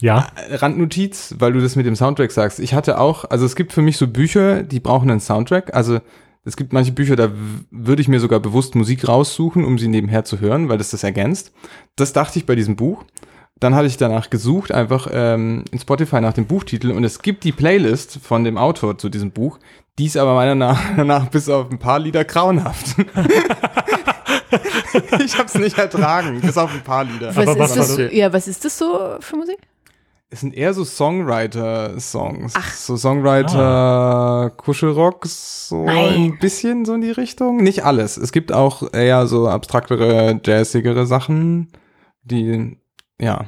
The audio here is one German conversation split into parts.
Ja. Randnotiz, weil du das mit dem Soundtrack sagst. Ich hatte auch, also es gibt für mich so Bücher, die brauchen einen Soundtrack. Also es gibt manche Bücher, da würde ich mir sogar bewusst Musik raussuchen, um sie nebenher zu hören, weil das das ergänzt. Das dachte ich bei diesem Buch. Dann hatte ich danach gesucht, einfach ähm, in Spotify nach dem Buchtitel und es gibt die Playlist von dem Autor zu diesem Buch. Die ist aber meiner Meinung nach bis auf ein paar Lieder grauenhaft. ich habe es nicht ertragen, bis auf ein paar Lieder. Was Aber ist das? Ja, was ist das so für Musik? Es sind eher so Songwriter-Songs. Ach. So Songwriter-Kuschelrock, so Nein. ein bisschen so in die Richtung. Nicht alles. Es gibt auch eher so abstraktere, jazzigere Sachen, die, ja.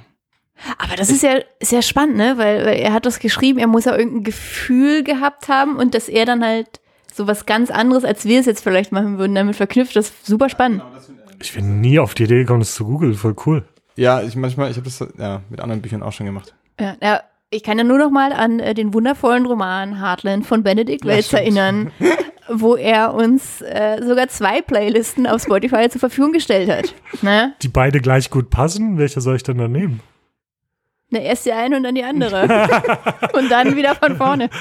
Aber das ist ja sehr spannend, ne? Weil, weil er hat das geschrieben, er muss ja irgendein Gefühl gehabt haben und dass er dann halt so was ganz anderes, als wir es jetzt vielleicht machen würden, damit verknüpft. Das ist super spannend. Ich bin nie auf die Idee gekommen, das zu googeln. Voll cool. Ja, ich manchmal, ich habe das ja mit anderen Büchern auch schon gemacht. Ja, ja, ich kann ja nur noch mal an äh, den wundervollen Roman Heartland von Welz stimmt. erinnern, wo er uns äh, sogar zwei Playlisten auf Spotify zur Verfügung gestellt hat. Ne? Die beide gleich gut passen. Welche soll ich denn da nehmen? Ne, erst die eine und dann die andere. und dann wieder von vorne.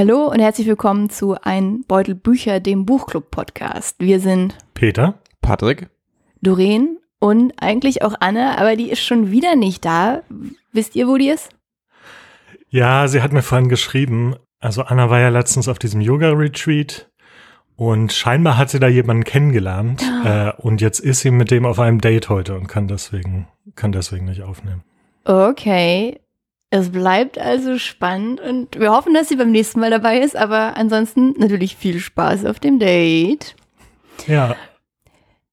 Hallo und herzlich willkommen zu Ein Beutel Bücher, dem Buchclub-Podcast. Wir sind Peter? Patrick? Doreen und eigentlich auch Anne, aber die ist schon wieder nicht da. Wisst ihr, wo die ist? Ja, sie hat mir vorhin geschrieben. Also Anna war ja letztens auf diesem Yoga-Retreat und scheinbar hat sie da jemanden kennengelernt äh, und jetzt ist sie mit dem auf einem Date heute und kann deswegen, kann deswegen nicht aufnehmen. Okay. Es bleibt also spannend und wir hoffen, dass sie beim nächsten Mal dabei ist, aber ansonsten natürlich viel Spaß auf dem Date. Ja,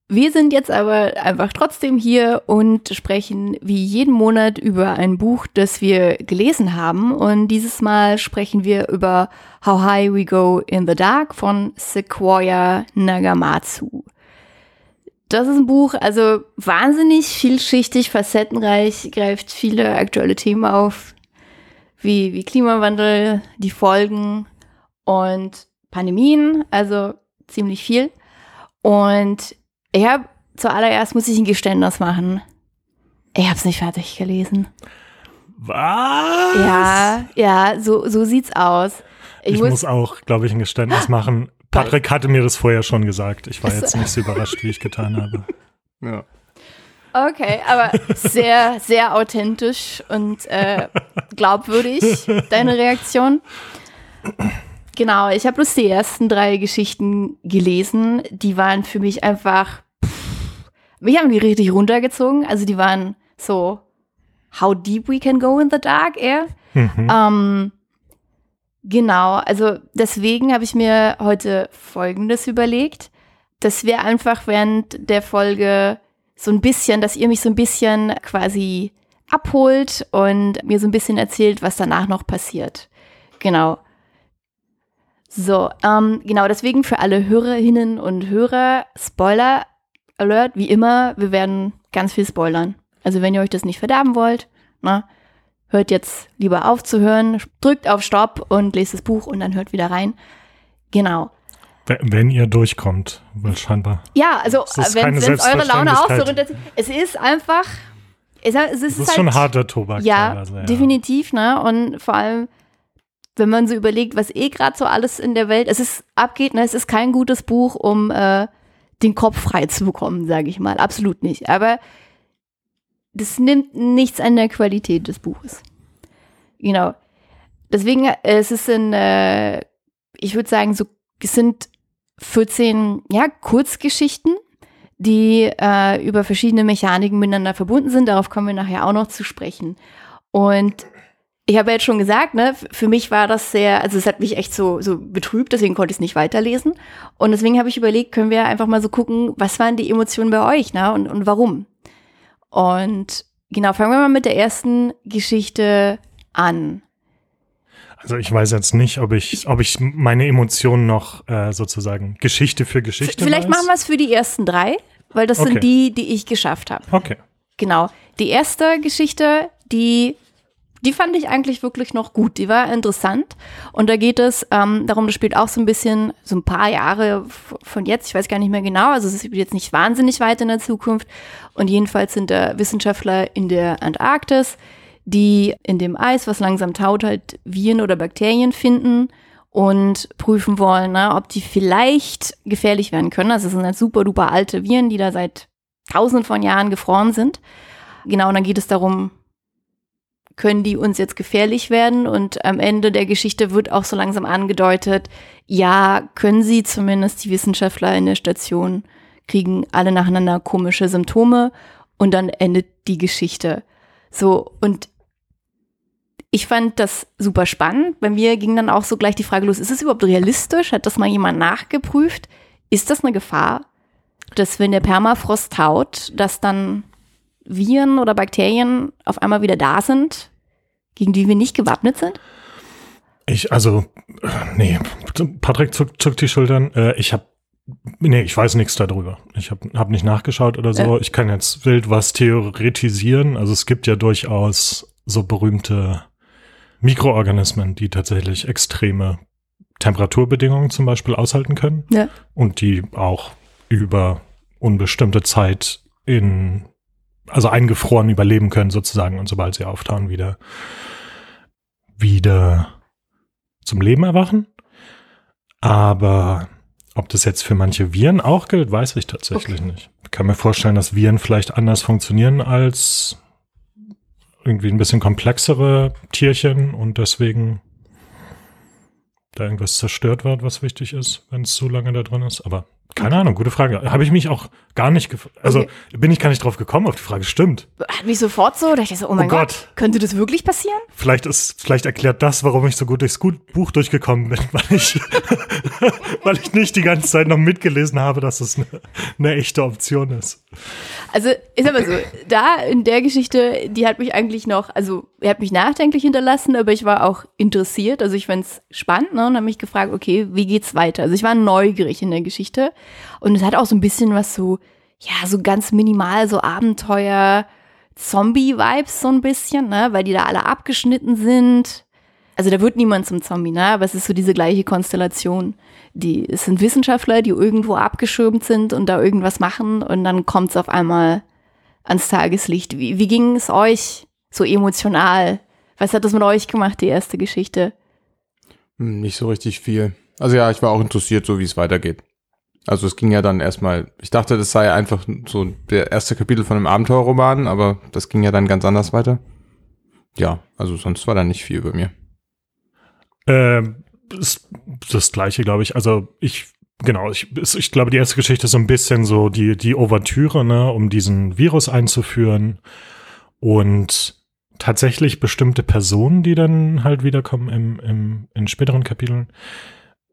Wir sind jetzt aber einfach trotzdem hier und sprechen wie jeden Monat über ein Buch, das wir gelesen haben. Und dieses Mal sprechen wir über How High We Go in the Dark von Sequoia Nagamatsu. Das ist ein Buch, also wahnsinnig vielschichtig, facettenreich, greift viele aktuelle Themen auf, wie, wie Klimawandel, die Folgen und Pandemien, also ziemlich viel. Und ich habe zuallererst muss ich ein Geständnis machen. Ich habe es nicht fertig gelesen. was? Ja, ja, so, so sieht's aus. Ich, muss, auch, glaube ich, ein Geständnis machen. Patrick hatte mir das vorher schon gesagt. Ich war jetzt nicht so überrascht, wie ich getan habe. Ja. Okay, aber sehr, sehr authentisch und äh, glaubwürdig, deine Reaktion. Genau, ich habe bloß die ersten drei Geschichten gelesen. Die waren für mich einfach, pff, mich haben die richtig runtergezogen. Also die waren so, how deep we can go in the dark, eher. Mhm. Ähm, genau, also deswegen habe ich mir heute Folgendes überlegt, dass wir einfach während der Folge so ein bisschen, dass ihr mich so ein bisschen quasi abholt und mir so ein bisschen erzählt, was danach noch passiert. Genau. So, ähm, genau, deswegen für alle Hörerinnen und Hörer, Spoiler Alert, wie immer, wir werden ganz viel spoilern. Also wenn ihr euch das nicht verderben wollt, ne, hört jetzt lieber auf zu hören, drückt auf Stopp und lest das Buch und dann hört wieder rein. Genau. Wenn- ihr durchkommt, weil scheinbar. Ja, also ist wenn es eure Laune auch so runterzieht. Es ist einfach, es, es ist, Das ist halt, schon harter Tobak Ja, teilweise. definitiv, ne? Und vor allem, wenn man so überlegt, was eh gerade so alles in der Welt, es ist abgeht, ne? Es ist kein gutes Buch, um äh, den Kopf frei zu bekommen, sage ich mal. Absolut nicht. Aber das nimmt nichts an der Qualität des Buches. Genau. Deswegen, äh, es ist ein, äh, ich würde sagen, so, es sind 14, ja, Kurzgeschichten, die äh, über verschiedene Mechaniken miteinander verbunden sind. Darauf kommen wir nachher auch noch zu sprechen. Und ich habe ja jetzt schon gesagt, ne, für mich war das sehr, also es hat mich echt so, so betrübt, deswegen konnte ich es nicht weiterlesen. Und deswegen habe ich überlegt, können wir einfach mal so gucken, was waren die Emotionen bei euch, ne, und, und warum? Und genau, fangen wir mal mit der ersten Geschichte an. Also ich weiß jetzt nicht, ob ich, ob ich meine Emotionen noch äh, sozusagen Geschichte für Geschichte Vielleicht weiß. machen wir es für die ersten drei, weil das Okay. sind die, die ich geschafft habe. Okay. Genau. Die erste Geschichte, die, die fand ich eigentlich wirklich noch gut. Die war interessant. Und da geht es ähm, darum, das spielt auch so ein bisschen, so ein paar Jahre von jetzt, ich weiß gar nicht mehr genau, also es ist jetzt nicht wahnsinnig weit in der Zukunft. Und jedenfalls sind da Wissenschaftler in der Antarktis, die in dem Eis, was langsam taut, halt Viren oder Bakterien finden und prüfen wollen, ne, ob die vielleicht gefährlich werden können. Also es sind halt super duper alte Viren, die da seit tausenden von Jahren gefroren sind. Genau, und dann geht es darum, können die uns jetzt gefährlich werden? Und am Ende der Geschichte wird auch so langsam angedeutet, ja, können sie zumindest die Wissenschaftler in der Station kriegen alle nacheinander komische Symptome und dann endet die Geschichte. So, und ich fand das super spannend. Bei mir ging dann auch so gleich die Frage los, ist es überhaupt realistisch? Hat das mal jemand nachgeprüft? Ist das eine Gefahr, dass wenn der Permafrost taut, dass dann Viren oder Bakterien auf einmal wieder da sind, gegen die wir nicht gewappnet sind? Ich, also, äh, nee, Patrick zuckt, zuckt die Schultern. Äh, ich habe, nee, ich weiß nichts darüber. Ich habe hab nicht nachgeschaut oder so. Ja. Ich kann jetzt wild was theoretisieren. Also es gibt ja durchaus so berühmte Mikroorganismen, die tatsächlich extreme Temperaturbedingungen zum Beispiel aushalten können Ja. und die auch über unbestimmte Zeit in, also eingefroren überleben können sozusagen und sobald sie auftauen, wieder, wieder zum Leben erwachen. Aber ob das jetzt für manche Viren auch gilt, weiß ich tatsächlich nicht. Ich kann mir vorstellen, dass Viren vielleicht anders funktionieren als irgendwie ein bisschen komplexere Tierchen und deswegen da irgendwas zerstört wird, was wichtig ist, wenn es so lange da drin ist. Aber keine Ahnung, gute Frage. Habe ich mich auch gar nicht, also Okay. bin ich gar nicht drauf gekommen auf die Frage. Stimmt. Hat mich sofort so, da dachte ich so, oh mein Oh Gott. Gott. könnte das wirklich passieren? Vielleicht ist, vielleicht erklärt das, warum ich so gut durchs Buch durchgekommen bin, weil ich, weil ich nicht die ganze Zeit noch mitgelesen habe, dass es eine, eine echte Option ist. Also, sag mal so, da in der Geschichte, die hat mich eigentlich noch, also, er hat mich nachdenklich hinterlassen, aber ich war auch interessiert. Also, ich fand's spannend, ne, und habe mich gefragt, okay, wie geht's weiter? Also, ich war neugierig in der Geschichte und es hat auch so ein bisschen was so, ja, so ganz minimal, so Abenteuer, Zombie-Vibes so ein bisschen, ne, weil die da alle abgeschnitten sind. Also, da wird niemand zum Zombie, ne, aber es ist so diese gleiche Konstellation. Die, es sind Wissenschaftler, die irgendwo abgeschirmt sind und da irgendwas machen und dann kommt es auf einmal ans Tageslicht. Wie, wie ging es euch so emotional? Was hat das mit euch gemacht, die erste Geschichte? Hm, Nicht so richtig viel. Also ja, ich war auch interessiert, so wie es weitergeht. Also es ging ja dann erstmal, ich dachte, das sei einfach so der erste Kapitel von einem Abenteuerroman, aber das ging ja dann ganz anders weiter. Ja, also sonst war da nicht viel bei mir. Ähm, ist das gleiche, glaube ich. Also ich, genau, ich, ist- ich glaube, die erste Geschichte ist so ein bisschen so die, die Ouvertüre, ne, um diesen Virus einzuführen. Und tatsächlich bestimmte Personen, die dann halt wiederkommen im, im, in späteren Kapiteln.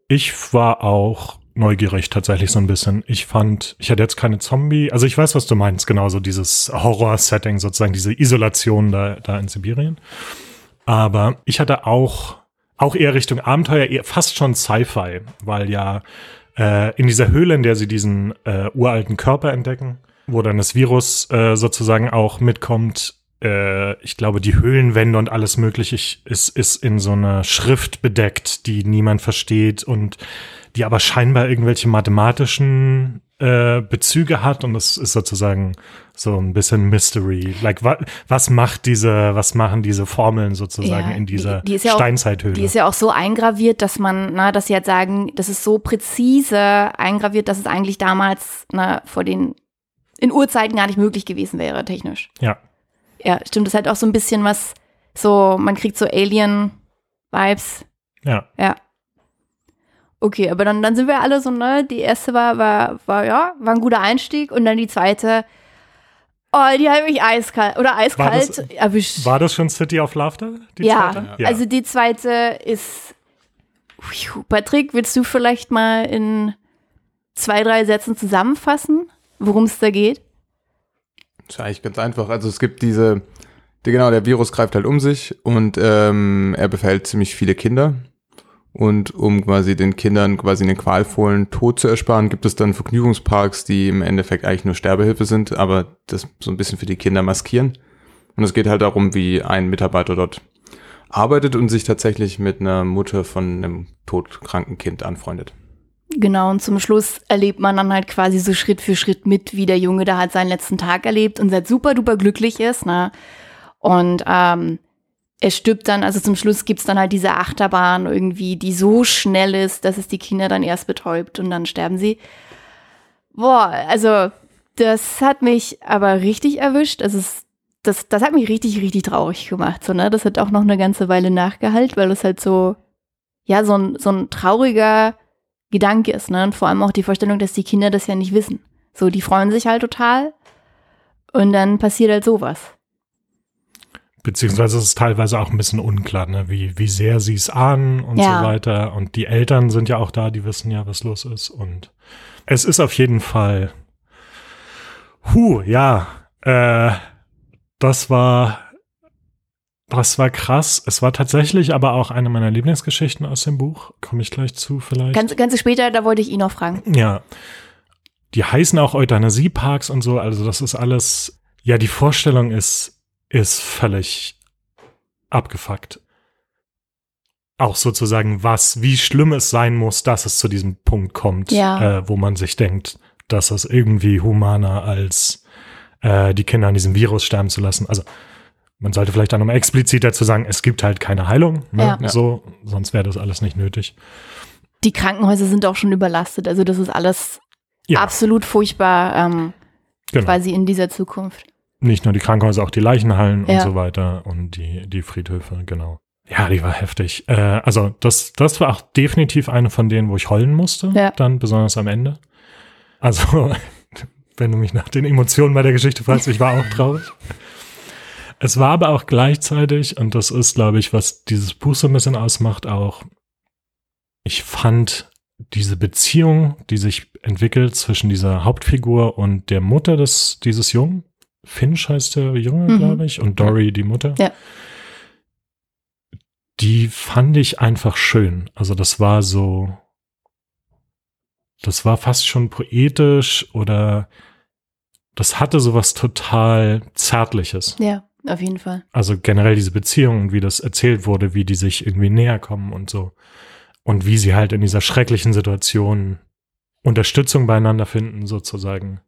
Ich war auch neugierig tatsächlich so ein bisschen. Ich fand, ich hatte jetzt keine Zombie, also ich weiß, was du meinst, genau so dieses Horror-Setting sozusagen, diese Isolation da, da in Sibirien. Aber ich hatte auch, auch eher Richtung Abenteuer, eher fast schon Sci-Fi, weil ja äh, in dieser Höhle, in der sie diesen äh, uralten Körper entdecken, wo dann das Virus äh, sozusagen auch mitkommt, äh, ich glaube, die Höhlenwände und alles Mögliche ich- ist, ist in so einer Schrift bedeckt, die niemand versteht und die aber scheinbar irgendwelche mathematischen äh, Bezüge hat und das ist sozusagen so ein bisschen Mystery. Like, wa was macht diese, was machen diese Formeln sozusagen Ja, in dieser die- die ist ja auch- Steinzeithöhle? Die ist ja auch so eingraviert, dass man, na, dass sie halt sagen, das ist so präzise eingraviert, dass es eigentlich damals na, vor den in Urzeiten gar nicht möglich gewesen wäre, technisch. ja. Ja, stimmt. Das ist halt auch so ein bisschen was, so, man kriegt so Alien-Vibes. Ja, Ja. Okay, aber dann, dann sind wir alle so, ne? Die erste war, war, war, ja, war ein guter Einstieg und dann die zweite, oh, die hat mich eiskalt oder eiskalt das- erwischt. War das schon City of Laughter? Die ja, zweite? also die zweite ist. Patrick, willst du vielleicht mal in zwei, drei Sätzen zusammenfassen, worum es da geht? Ist eigentlich ganz einfach. Also es gibt diese, Der, genau, der Virus greift halt um sich und ähm, er befällt ziemlich viele Kinder. Und um quasi den Kindern quasi einen qualvollen Tod zu ersparen, gibt es dann Vergnügungsparks, die im Endeffekt eigentlich nur Sterbehilfe sind, aber das so ein bisschen für die Kinder maskieren. Und es geht halt darum, wie ein Mitarbeiter dort arbeitet und sich tatsächlich mit einer Mutter von einem todkranken Kind anfreundet. Genau, und zum Schluss erlebt man dann halt quasi so Schritt für Schritt mit, wie der Junge da halt seinen letzten Tag erlebt und seit super duper glücklich ist, ne? Und ähm, er stirbt dann, also zum Schluss gibt's dann halt diese Achterbahn irgendwie, die so schnell ist, dass es die Kinder dann erst betäubt und dann sterben sie. Boah, also das hat mich aber richtig erwischt. Also es, das, das hat mich richtig, richtig traurig gemacht. So, ne? Das hat auch noch eine ganze Weile nachgehalten, weil es halt so, ja, so ein, so ein trauriger Gedanke ist. Ne? Und vor allem auch die Vorstellung, dass die Kinder das ja nicht wissen. So, die freuen sich halt total. Und dann passiert halt sowas. Beziehungsweise ist es teilweise auch ein bisschen unklar, ne? wie, wie sehr sie es ahnen und Ja. so weiter. Und die Eltern sind ja auch da, die wissen ja, was los ist. Und es ist auf jeden Fall, hu, ja, äh, das war, das war krass. Es war tatsächlich aber auch eine meiner Lieblingsgeschichten aus dem Buch. Komme ich gleich zu vielleicht. Ganz, ganz später, da wollte ich ihn noch fragen. Ja. Die heißen auch Euthanasieparks und so, also das ist alles, ja, die Vorstellung ist, ist völlig abgefuckt. Auch sozusagen, was, wie schlimm es sein muss, dass es zu diesem Punkt kommt, Ja. äh, wo man sich denkt, dass es irgendwie humaner als äh, die Kinder an diesem Virus sterben zu lassen. Also man sollte vielleicht dann nochmal explizit dazu sagen, es gibt halt keine Heilung, ne? Ja. so, sonst wäre das alles nicht nötig. Die Krankenhäuser sind auch schon überlastet. Also das ist alles Ja. absolut furchtbar, ähm, Genau. quasi in dieser Zukunft. Nicht nur die Krankenhäuser, auch die Leichenhallen Ja. und so weiter und die, die Friedhöfe, genau. Ja, die war heftig. Äh, also das, das war auch definitiv eine von denen, wo ich heulen musste, Ja. dann besonders am Ende. Also, wenn du mich nach den Emotionen bei der Geschichte fragst, ich war auch traurig. Es war aber auch gleichzeitig, und das ist, glaube ich, was dieses Buch so ein bisschen ausmacht, auch, ich fand diese Beziehung, die sich entwickelt zwischen dieser Hauptfigur und der Mutter des, dieses Jungen, Finch heißt der Junge, Mhm. glaube ich, und Dory die Mutter. Ja. Die fand ich einfach schön. Also das war so, das war fast schon poetisch oder das hatte sowas total Zärtliches. Ja, auf jeden Fall. Also generell diese Beziehung und wie das erzählt wurde, wie die sich irgendwie näher kommen und so. Und wie sie halt in dieser schrecklichen Situation Unterstützung beieinander finden, sozusagen.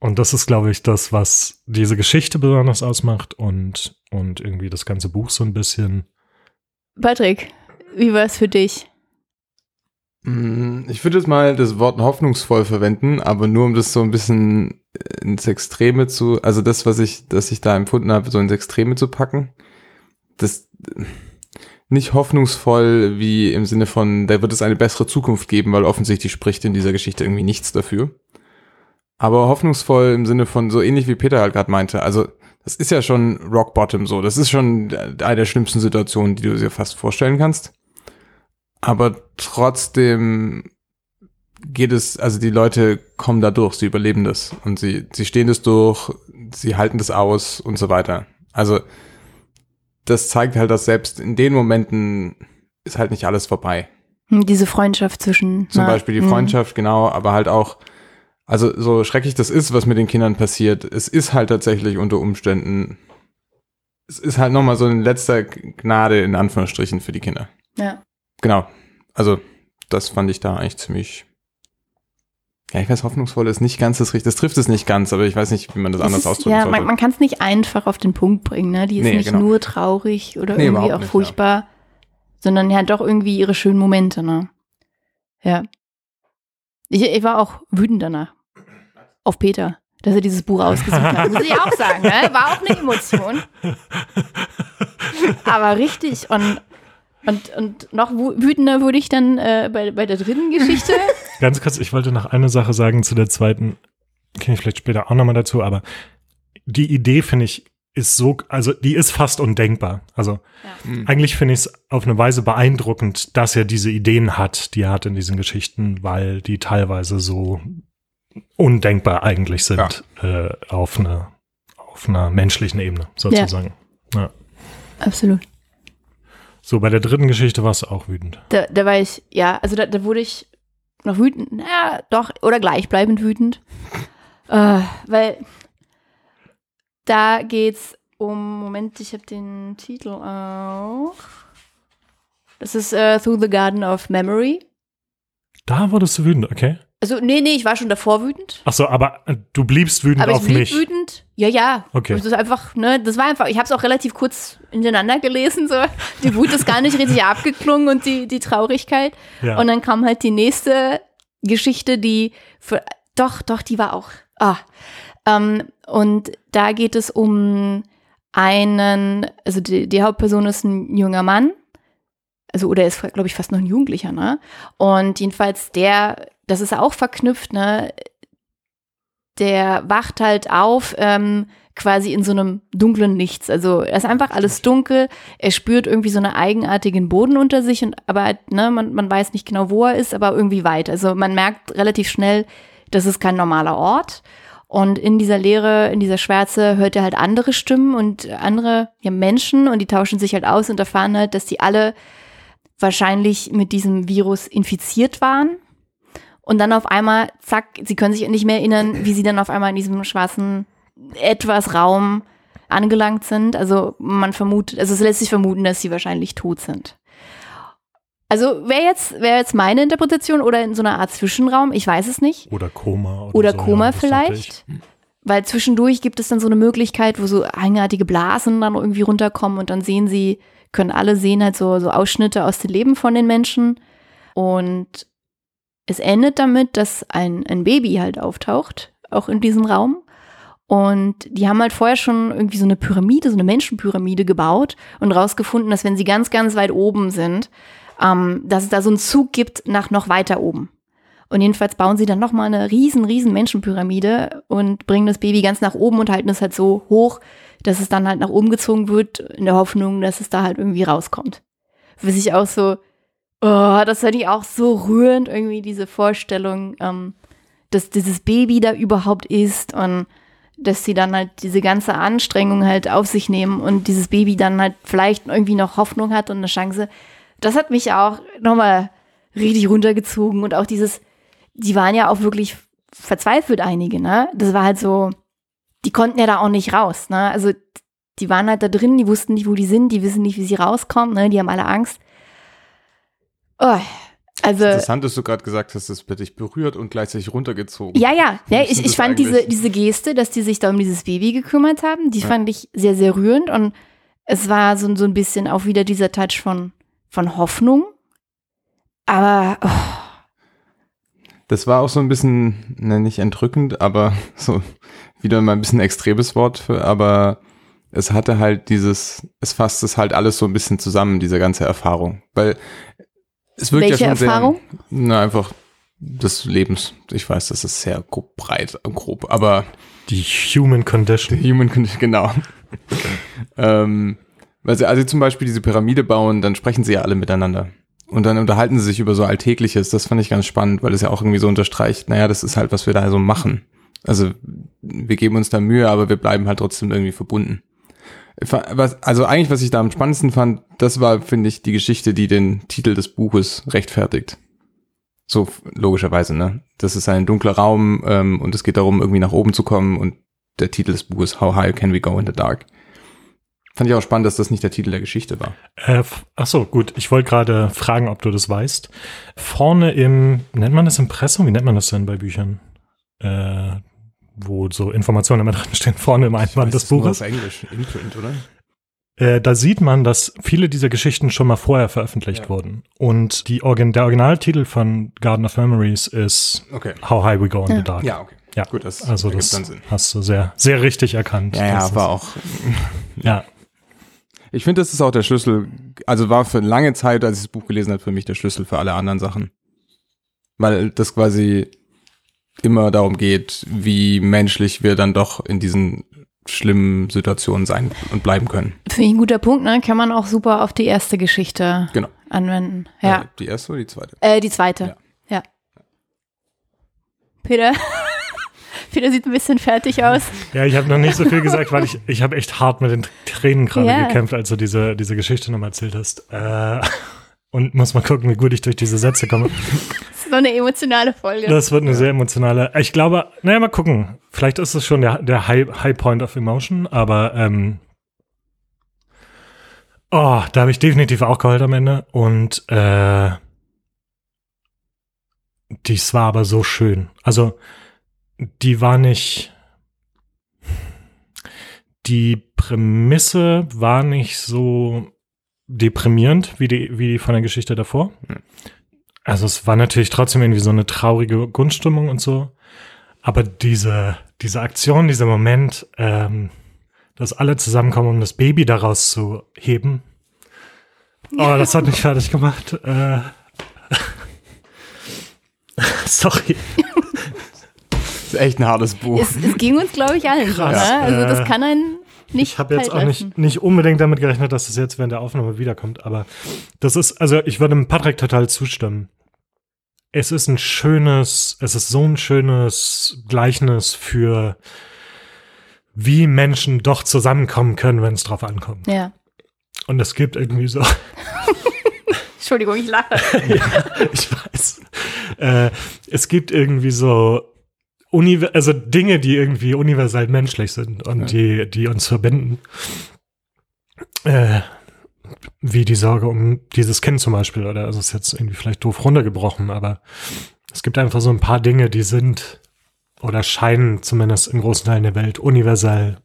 Und das ist, glaube ich, das, was diese Geschichte besonders ausmacht und, und irgendwie das ganze Buch so ein bisschen. Patrick, wie war es für dich? Mm, Ich würde jetzt mal das Wort hoffnungsvoll verwenden, aber nur um das so ein bisschen ins Extreme zu, also das, was ich, das ich da empfunden habe, so ins Extreme zu packen. Das nicht hoffnungsvoll wie im Sinne von, da wird es eine bessere Zukunft geben, weil offensichtlich spricht in dieser Geschichte irgendwie nichts dafür. Aber hoffnungsvoll im Sinne von so ähnlich wie Peter halt gerade meinte. Also das ist ja schon Rock Bottom so. Das ist schon eine der schlimmsten Situationen, die du dir fast vorstellen kannst. Aber trotzdem geht es, also die Leute kommen da durch, sie überleben das und sie, sie stehen das durch, sie halten das aus und so weiter. Also das zeigt halt, dass selbst in den Momenten ist halt nicht alles vorbei. Hm, Diese Freundschaft zwischen. Zum Beispiel die hm. Freundschaft, genau, aber halt auch, also so schrecklich das ist, was mit den Kindern passiert, es ist halt tatsächlich unter Umständen, es ist halt nochmal so ein letzter Gnade in Anführungsstrichen für die Kinder. Ja. Genau. Also, das fand ich da eigentlich ziemlich. Ja, ich weiß, hoffnungsvoll ist nicht ganz das Richtige. Das trifft es nicht ganz, aber ich weiß nicht, wie man das Es anders ist, ausdrücken ja, sollte. man, man kann es nicht einfach auf den Punkt bringen. Ne? Die ist Nee, nicht genau. nur traurig oder Nee, irgendwie auch nicht, ja. furchtbar, sondern ja doch irgendwie ihre schönen Momente. Ne? Ja. Ich, ich war auch wütend danach. Auf Peter, dass er dieses Buch ausgesucht hat. Muss ich auch sagen. Ne? War auch eine Emotion. Aber richtig. Und, und, und noch wütender wurde ich dann äh, bei, bei der dritten Geschichte. Ganz kurz, ich wollte noch eine Sache sagen zu der zweiten, kenne ich vielleicht später auch nochmal dazu, aber die Idee finde ich ist so, also die ist fast undenkbar. Also Hm. eigentlich finde ich es auf eine Weise beeindruckend, dass er diese Ideen hat, die er hat in diesen Geschichten, weil die teilweise so undenkbar eigentlich sind äh, auf eine auf einer menschlichen Ebene sozusagen. Ja. Absolut. So, bei der dritten Geschichte warst du auch wütend. Da, da war ich, ja, also da, da wurde ich noch wütend, naja, doch, oder gleichbleibend wütend. Äh, weil da geht's um, Moment, ich habe den Titel auch. Das ist äh, Through the Garden of Memory. Da wurdest du wütend, okay. Also, nee, nee, ich war schon davor wütend. Ach so, aber äh, du bliebst wütend Aber ich auf blieb mich. wütend. Ja, ja. Okay. Das ist einfach, ne, das war einfach, ich habe es auch relativ kurz hintereinander gelesen, so. Die Wut ist gar nicht richtig abgeklungen und die, die Traurigkeit. Ja. Und dann kam halt die nächste Geschichte, die für, doch, doch, die war auch, ah. Ähm, und da geht es um einen, also die, die Hauptperson ist ein junger Mann. Also, oder er ist, glaube ich, fast noch ein Jugendlicher, ne? Und jedenfalls der, das ist auch verknüpft, ne? Der wacht halt auf, ähm, quasi in so einem dunklen Nichts. Also er ist einfach alles dunkel. Er spürt irgendwie so einen eigenartigen Boden unter sich und aber ne, man, man weiß nicht genau, wo er ist, aber irgendwie weit. Also man merkt relativ schnell, das ist kein normaler Ort. Und in dieser Leere, in dieser Schwärze hört er halt andere Stimmen und andere ja, Menschen und die tauschen sich halt aus und erfahren halt, dass die alle wahrscheinlich mit diesem Virus infiziert waren. Und dann auf einmal, zack, sie können sich nicht mehr erinnern, wie sie dann auf einmal in diesem schwarzen etwas Raum angelangt sind. Also man vermutet, also es lässt sich vermuten, dass sie wahrscheinlich tot sind. Also wäre jetzt, wäre jetzt meine Interpretation oder in so einer Art Zwischenraum, ich weiß es nicht. Oder Koma. Oder, Oder so, Koma ja, vielleicht. Weil zwischendurch gibt es dann so eine Möglichkeit, wo so eigenartige Blasen dann irgendwie runterkommen und dann sehen sie, können alle sehen halt so, so Ausschnitte aus dem Leben von den Menschen. Und es endet damit, dass ein, ein Baby halt auftaucht, auch in diesem Raum. Und die haben halt vorher schon irgendwie so eine Pyramide, so eine Menschenpyramide gebaut und rausgefunden, dass wenn sie ganz, ganz weit oben sind, ähm, dass es da so einen Zug gibt nach noch weiter oben. Und jedenfalls bauen sie dann nochmal eine riesen, riesen Menschenpyramide und bringen das Baby ganz nach oben und halten es halt so hoch, dass es dann halt nach oben gezogen wird, in der Hoffnung, dass es da halt irgendwie rauskommt. Was ich auch so, oh, das fand ich auch so rührend, irgendwie diese Vorstellung, ähm, dass dieses Baby da überhaupt ist und dass sie dann halt diese ganze Anstrengung halt auf sich nehmen und dieses Baby dann halt vielleicht irgendwie noch Hoffnung hat und eine Chance. Das hat mich auch nochmal richtig runtergezogen und auch dieses, die waren ja auch wirklich verzweifelt, einige, ne? Das war halt so, die konnten ja da auch nicht raus, ne? Also die waren halt da drin, die wussten nicht, wo die sind, die wissen nicht, wie sie rauskommen, ne? Die haben alle Angst. Oh, also, Interessant, dass du gerade gesagt hast, das wird dich berührt und gleichzeitig runtergezogen. ja, ja, ja ich, ich fand diese, eigentlich? diese Geste, dass die sich da um dieses Baby gekümmert haben, die fand ich sehr, sehr rührend und es war so, so ein bisschen auch wieder dieser Touch von, von Hoffnung. Aber, oh, Das war auch so ein bisschen, ne, nicht entrückend, aber so wieder mal ein bisschen extremes Wort, für, aber es hatte halt dieses, es fasst es halt alles so ein bisschen zusammen, diese ganze Erfahrung. Weil es wirkt Welche ja schon Erfahrung? sehr, na, einfach des Lebens. Ich weiß, das ist sehr grob, breit, grob, aber Die Human Condition. Human Condition, genau. ähm, weil sie, als sie zum Beispiel diese Pyramide bauen, dann sprechen sie ja alle miteinander. Und dann unterhalten sie sich über so Alltägliches. Das fand ich ganz spannend, weil es ja auch irgendwie so unterstreicht, naja, das ist halt, was wir da so machen. Also wir geben uns da Mühe, aber wir bleiben halt trotzdem irgendwie verbunden. Was, also eigentlich, was ich da am spannendsten fand, das war, finde ich, die Geschichte, die den Titel des Buches rechtfertigt. So logischerweise, ne? Das ist ein dunkler Raum ähm, und es geht darum, irgendwie nach oben zu kommen und der Titel des Buches How High Can We Go in the Dark. Fand ich auch spannend, dass das nicht der Titel der Geschichte war. Äh, ach so, gut. Ich wollte gerade fragen, ob du das weißt. Vorne im, nennt man das Impressum? Wie nennt man das denn bei Büchern? Äh, wo so Informationen immer drin stehen, vorne im Einband des Buches. Englisch, Imprint, oder? Äh, da sieht man, dass viele dieser Geschichten schon mal vorher veröffentlicht Ja. wurden. Und die Organ der Originaltitel von Garden of Memories ist Okay. How High We Go in Ja. the Dark. Ja, okay. Ja. Gut, das Also das dann Sinn. hast du sehr, sehr richtig erkannt. Ja, Das ja, war ist- auch. Ja, Ich finde, das ist auch der Schlüssel, also war für lange Zeit, als ich das Buch gelesen habe, für mich der Schlüssel für alle anderen Sachen. Weil das quasi immer darum geht, wie menschlich wir dann doch in diesen schlimmen Situationen sein und bleiben können. finde ich ein guter Punkt, ne? Kann man auch super auf die erste Geschichte Genau. anwenden. Ja. Äh, Die erste oder die zweite? Äh, die zweite. Ja. Peter, Peter sieht ein bisschen fertig aus. Ja, ich habe noch nicht so viel gesagt, weil ich, ich habe echt hart mit den Tränen gerade Ja. gekämpft, als du diese, diese Geschichte nochmal erzählt hast. Äh, und muss mal gucken, wie gut ich durch diese Sätze komme. Das ist so eine emotionale Folge. Das wird eine sehr emotionale. Ich glaube, naja, mal gucken. Vielleicht ist es schon der, der High, High Point of Emotion, aber ähm, oh, da habe ich definitiv auch geheult am Ende. Und äh, dies war aber so schön. Also, die war nicht. Die Prämisse war nicht so deprimierend wie die, wie die von der Geschichte davor. Also es war natürlich trotzdem irgendwie so eine traurige Grundstimmung und so. Aber diese, diese Aktion, dieser Moment, ähm, dass alle zusammenkommen, um das Baby daraus zu heben. Oh, das hat mich fertig gemacht. Äh, sorry. Das ist echt ein hartes Buch. Es, es ging uns, glaube ich, allen so. Krass. Ne? Also das Äh, kann einen nicht Ich habe jetzt auch nicht, nicht unbedingt damit gerechnet, dass es jetzt während der Aufnahme wiederkommt, aber das ist, also ich würde dem Patrick total zustimmen. Es ist ein schönes, es ist so ein schönes Gleichnis für wie Menschen doch zusammenkommen können, wenn es drauf ankommt. Ja. Und es gibt irgendwie so, Entschuldigung, ich lache. ich weiß, äh, es gibt irgendwie so Univer also Dinge, die irgendwie universell menschlich sind und die, die uns verbinden. Äh, wie die Sorge um dieses Kind zum Beispiel, oder also es ist jetzt irgendwie vielleicht doof runtergebrochen, aber es gibt einfach so ein paar Dinge, die sind oder scheinen zumindest in großen Teilen der Welt universell,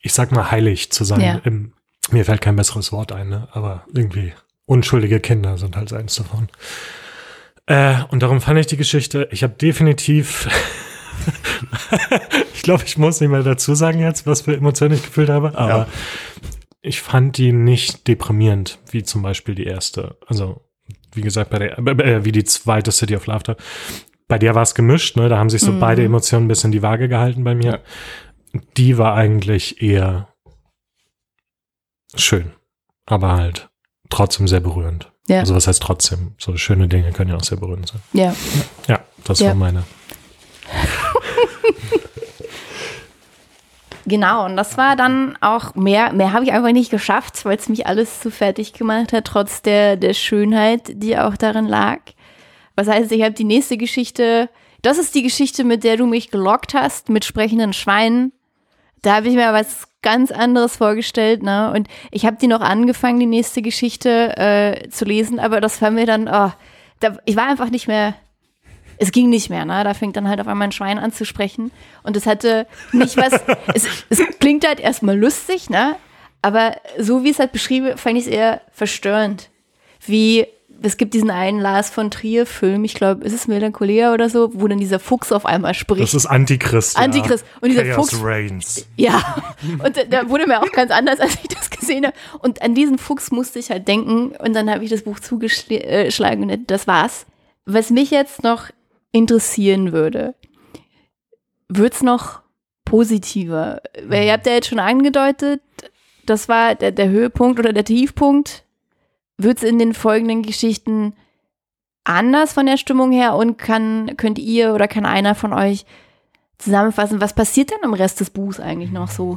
ich sag mal, heilig zu sein. Ja. Im, mir fällt kein besseres Wort ein, ne? aber irgendwie unschuldige Kinder sind halt eins davon. Äh, und darum fand ich die Geschichte, ich habe definitiv, ich glaube, ich muss nicht mehr dazu sagen jetzt, was für Emotionen ich gefühlt habe, aber Ja. ich fand die nicht deprimierend, wie zum Beispiel die erste. Also, wie gesagt, bei der, äh, wie die zweite City of Laughter. Bei der war es gemischt, ne? Da haben sich so Mhm. beide Emotionen ein bisschen die Waage gehalten bei mir. Die war eigentlich eher schön, aber halt trotzdem sehr berührend. Ja. Also was heißt trotzdem? So schöne Dinge können ja auch sehr berührend sein. Ja. Ja, das Ja. war meine. Genau, und das war dann auch mehr, mehr habe ich einfach nicht geschafft, weil es mich alles zu fertig gemacht hat, trotz der, der Schönheit, die auch darin lag. Was heißt, ich habe die nächste Geschichte, das ist die Geschichte, mit der du mich gelockt hast, mit sprechenden Schweinen. Da habe ich mir was ganz anderes vorgestellt, ne? Und ich habe die noch angefangen, die nächste Geschichte äh, zu lesen, aber das war mir dann, oh, da, ich war einfach nicht mehr, es ging nicht mehr, ne? Da fängt dann halt auf einmal ein Schwein an zu sprechen. Und es hatte nicht was, es, es klingt halt erstmal lustig, ne? Aber so wie es halt beschrieben, fand ich es eher verstörend. Wie, es gibt diesen einen Lars von Trier-Film, ich glaube, ist es Melancholia oder so, wo dann dieser Fuchs auf einmal spricht. Das ist Antichrist. Antichrist. Und dieser Chaos Fuchs- Reigns. Ja, und da, da wurde mir auch ganz anders, als ich das gesehen habe. Und an diesen Fuchs musste ich halt denken. Und dann habe ich das Buch zugeschlagen und das war's. Was mich jetzt noch interessieren würde, wird's noch positiver? Weil ihr habt ja jetzt schon angedeutet, das war der, der Höhepunkt oder der Tiefpunkt. Wird's in den folgenden Geschichten anders von der Stimmung her und kann, könnt ihr oder kann einer von euch zusammenfassen, was passiert denn im Rest des Buchs eigentlich noch so?